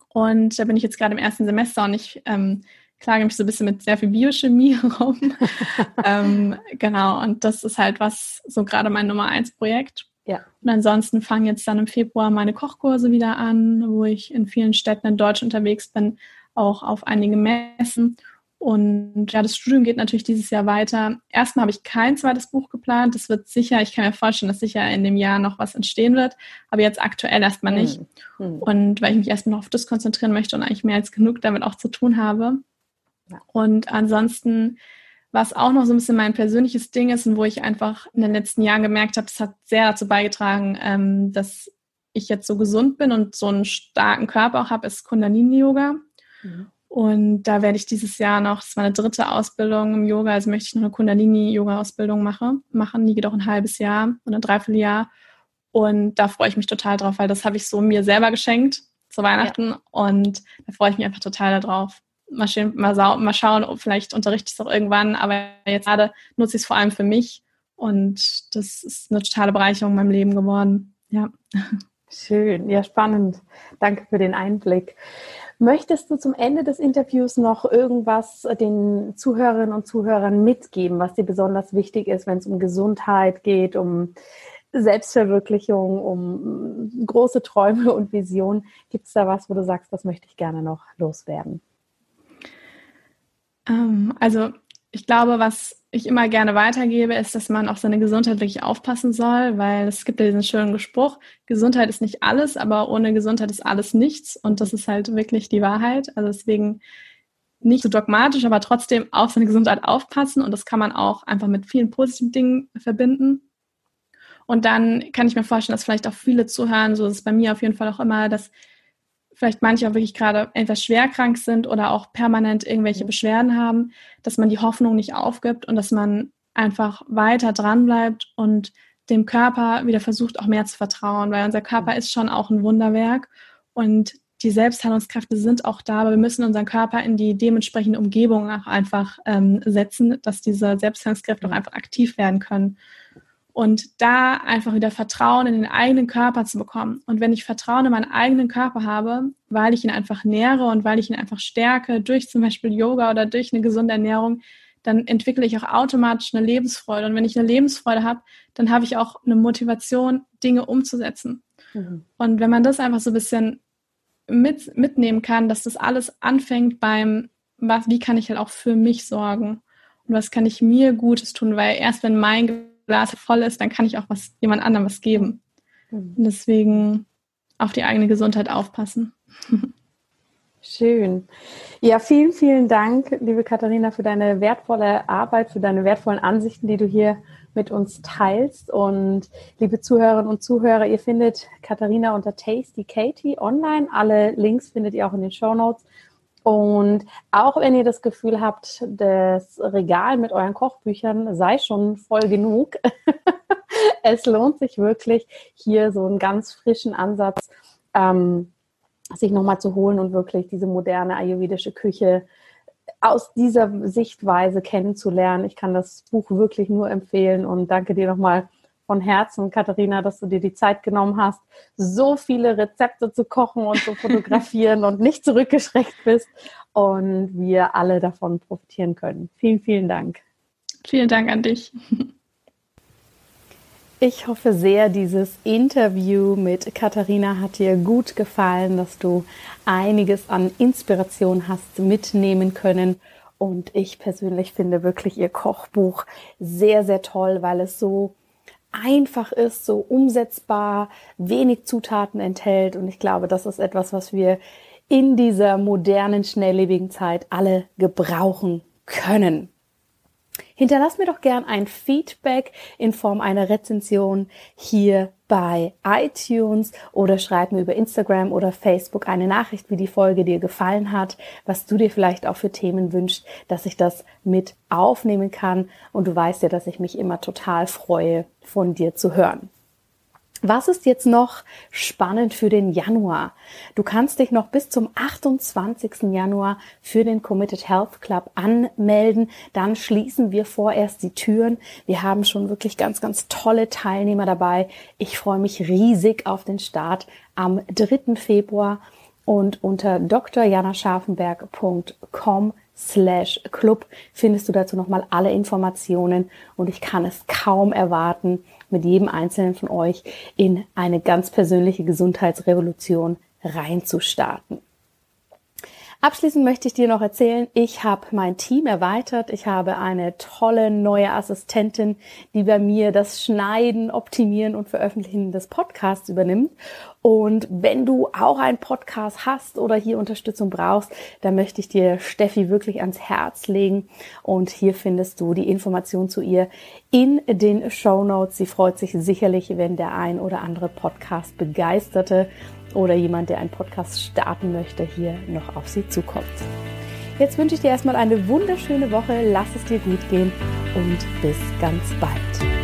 Und da bin ich jetzt gerade im ersten Semester und ich ähm, klage mich so ein bisschen mit sehr viel Biochemie rum. ähm, genau, und das ist halt was, so gerade mein Nummer eins Projekt. Ja. Und ansonsten fangen jetzt dann im Februar meine Kochkurse wieder an, wo ich in vielen Städten in Deutschland unterwegs bin, auch auf einige Messen. Und ja, das Studium geht natürlich dieses Jahr weiter. Erstmal habe ich kein zweites Buch geplant. Das wird sicher, ich kann mir vorstellen, dass sicher in dem Jahr noch was entstehen wird, aber jetzt aktuell erstmal nicht. Mhm. Und weil ich mich erstmal noch auf das konzentrieren möchte und eigentlich mehr als genug damit auch zu tun habe. Ja. Und ansonsten was auch noch so ein bisschen mein persönliches Ding ist und wo ich einfach in den letzten Jahren gemerkt habe, das hat sehr dazu beigetragen, ähm, dass ich jetzt so gesund bin und so einen starken Körper auch habe, ist Kundalini-Yoga. Mhm. Und da werde ich dieses Jahr noch, das war eine dritte Ausbildung im Yoga, also möchte ich noch eine Kundalini-Yoga-Ausbildung machen. machen. Die geht auch ein halbes Jahr oder ein Dreivierteljahr. Und da freue ich mich total drauf, weil das habe ich so mir selber geschenkt zu Weihnachten. Ja. Und da freue ich mich einfach total darauf mal, schön, mal, mal schauen, vielleicht unterrichte ich es auch irgendwann, aber jetzt gerade nutze ich es vor allem für mich und das ist eine totale Bereicherung in meinem Leben geworden. Ja.
Schön, ja, spannend. Danke für den Einblick. Möchtest du zum Ende des Interviews noch irgendwas den Zuhörerinnen und Zuhörern mitgeben, was dir besonders wichtig ist, wenn es um Gesundheit geht, um Selbstverwirklichung, um große Träume und Visionen? Gibt es da was, wo du sagst, das möchte ich gerne noch loswerden?
Ähm, also ich glaube, was ich immer gerne weitergebe, ist, dass man auf seine Gesundheit wirklich aufpassen soll, weil es gibt ja diesen schönen Spruch, Gesundheit ist nicht alles, aber ohne Gesundheit ist alles nichts. Und das ist halt wirklich die Wahrheit. Also deswegen nicht so dogmatisch, aber trotzdem auf seine Gesundheit aufpassen. Und das kann man auch einfach mit vielen positiven Dingen verbinden. Und dann kann ich mir vorstellen, dass vielleicht auch viele zuhören, so ist es bei mir auf jeden Fall auch immer, dass vielleicht manche auch wirklich gerade entweder schwer krank sind oder auch permanent irgendwelche mhm. Beschwerden haben, dass man die Hoffnung nicht aufgibt und dass man einfach weiter dran bleibt und dem Körper wieder versucht, auch mehr zu vertrauen, weil unser Körper mhm. ist schon auch ein Wunderwerk und die Selbstheilungskräfte sind auch da, aber wir müssen unseren Körper in die dementsprechende Umgebung auch einfach ähm, setzen, dass diese Selbstheilungskräfte auch mhm. einfach aktiv werden können und da einfach wieder Vertrauen in den eigenen Körper zu bekommen. Und wenn ich Vertrauen in meinen eigenen Körper habe, weil ich ihn einfach nähere und weil ich ihn einfach stärke durch zum Beispiel Yoga oder durch eine gesunde Ernährung, dann entwickle ich auch automatisch eine Lebensfreude. Und wenn ich eine Lebensfreude habe, dann habe ich auch eine Motivation, Dinge umzusetzen. Mhm. Und wenn man das einfach so ein bisschen mit, mitnehmen kann, dass das alles anfängt beim, was, wie kann ich halt auch für mich sorgen? Und was kann ich mir Gutes tun? Weil erst wenn mein Glas voll ist, dann kann ich auch was jemand anderem was geben. Und deswegen auf die eigene Gesundheit aufpassen.
Schön. Ja, vielen, vielen Dank, liebe Katharina, für deine wertvolle Arbeit, für deine wertvollen Ansichten, die du hier mit uns teilst. Und liebe Zuhörerinnen und Zuhörer, ihr findet Katharina unter Tasty Katie online. Alle Links findet ihr auch in den Show Notes. Und auch wenn ihr das Gefühl habt, das Regal mit euren Kochbüchern sei schon voll genug, es lohnt sich wirklich, hier so einen ganz frischen Ansatz ähm, sich nochmal zu holen und wirklich diese moderne ayurvedische Küche aus dieser Sichtweise kennenzulernen. Ich kann das Buch wirklich nur empfehlen und danke dir nochmal von Herzen, Katharina, dass du dir die Zeit genommen hast, so viele Rezepte zu kochen und zu fotografieren und nicht zurückgeschreckt bist und wir alle davon profitieren können. Vielen, vielen Dank.
Vielen Dank an dich.
Ich hoffe sehr, dieses Interview mit Katharina hat dir gut gefallen, dass du einiges an Inspiration hast mitnehmen können. Und ich persönlich finde wirklich ihr Kochbuch sehr, sehr toll, weil es so einfach ist, so umsetzbar, wenig Zutaten enthält. Und ich glaube, das ist etwas, was wir in dieser modernen, schnelllebigen Zeit alle gebrauchen können. Hinterlass mir doch gern ein Feedback in Form einer Rezension hier bei iTunes oder schreib mir über Instagram oder Facebook eine Nachricht, wie die Folge dir gefallen hat, was du dir vielleicht auch für Themen wünschst, dass ich das mit aufnehmen kann. Und du weißt ja, dass ich mich immer total freue, von dir zu hören. Was ist jetzt noch spannend für den Januar? Du kannst dich noch bis zum 28. Januar für den Committed Health Club anmelden. Dann schließen wir vorerst die Türen. Wir haben schon wirklich ganz, ganz tolle Teilnehmer dabei. Ich freue mich riesig auf den Start am 3. Februar und unter drjanascharfenberg.com slash club findest du dazu nochmal alle Informationen und ich kann es kaum erwarten, mit jedem einzelnen von euch in eine ganz persönliche Gesundheitsrevolution reinzustarten. Abschließend möchte ich dir noch erzählen, ich habe mein Team erweitert. Ich habe eine tolle neue Assistentin, die bei mir das Schneiden, Optimieren und Veröffentlichen des Podcasts übernimmt. Und wenn du auch einen Podcast hast oder hier Unterstützung brauchst, dann möchte ich dir Steffi wirklich ans Herz legen. Und hier findest du die Information zu ihr in den Show Notes. Sie freut sich sicherlich, wenn der ein oder andere Podcast begeisterte oder jemand, der einen Podcast starten möchte, hier noch auf Sie zukommt. Jetzt wünsche ich dir erstmal eine wunderschöne Woche, lass es dir gut gehen und bis ganz bald.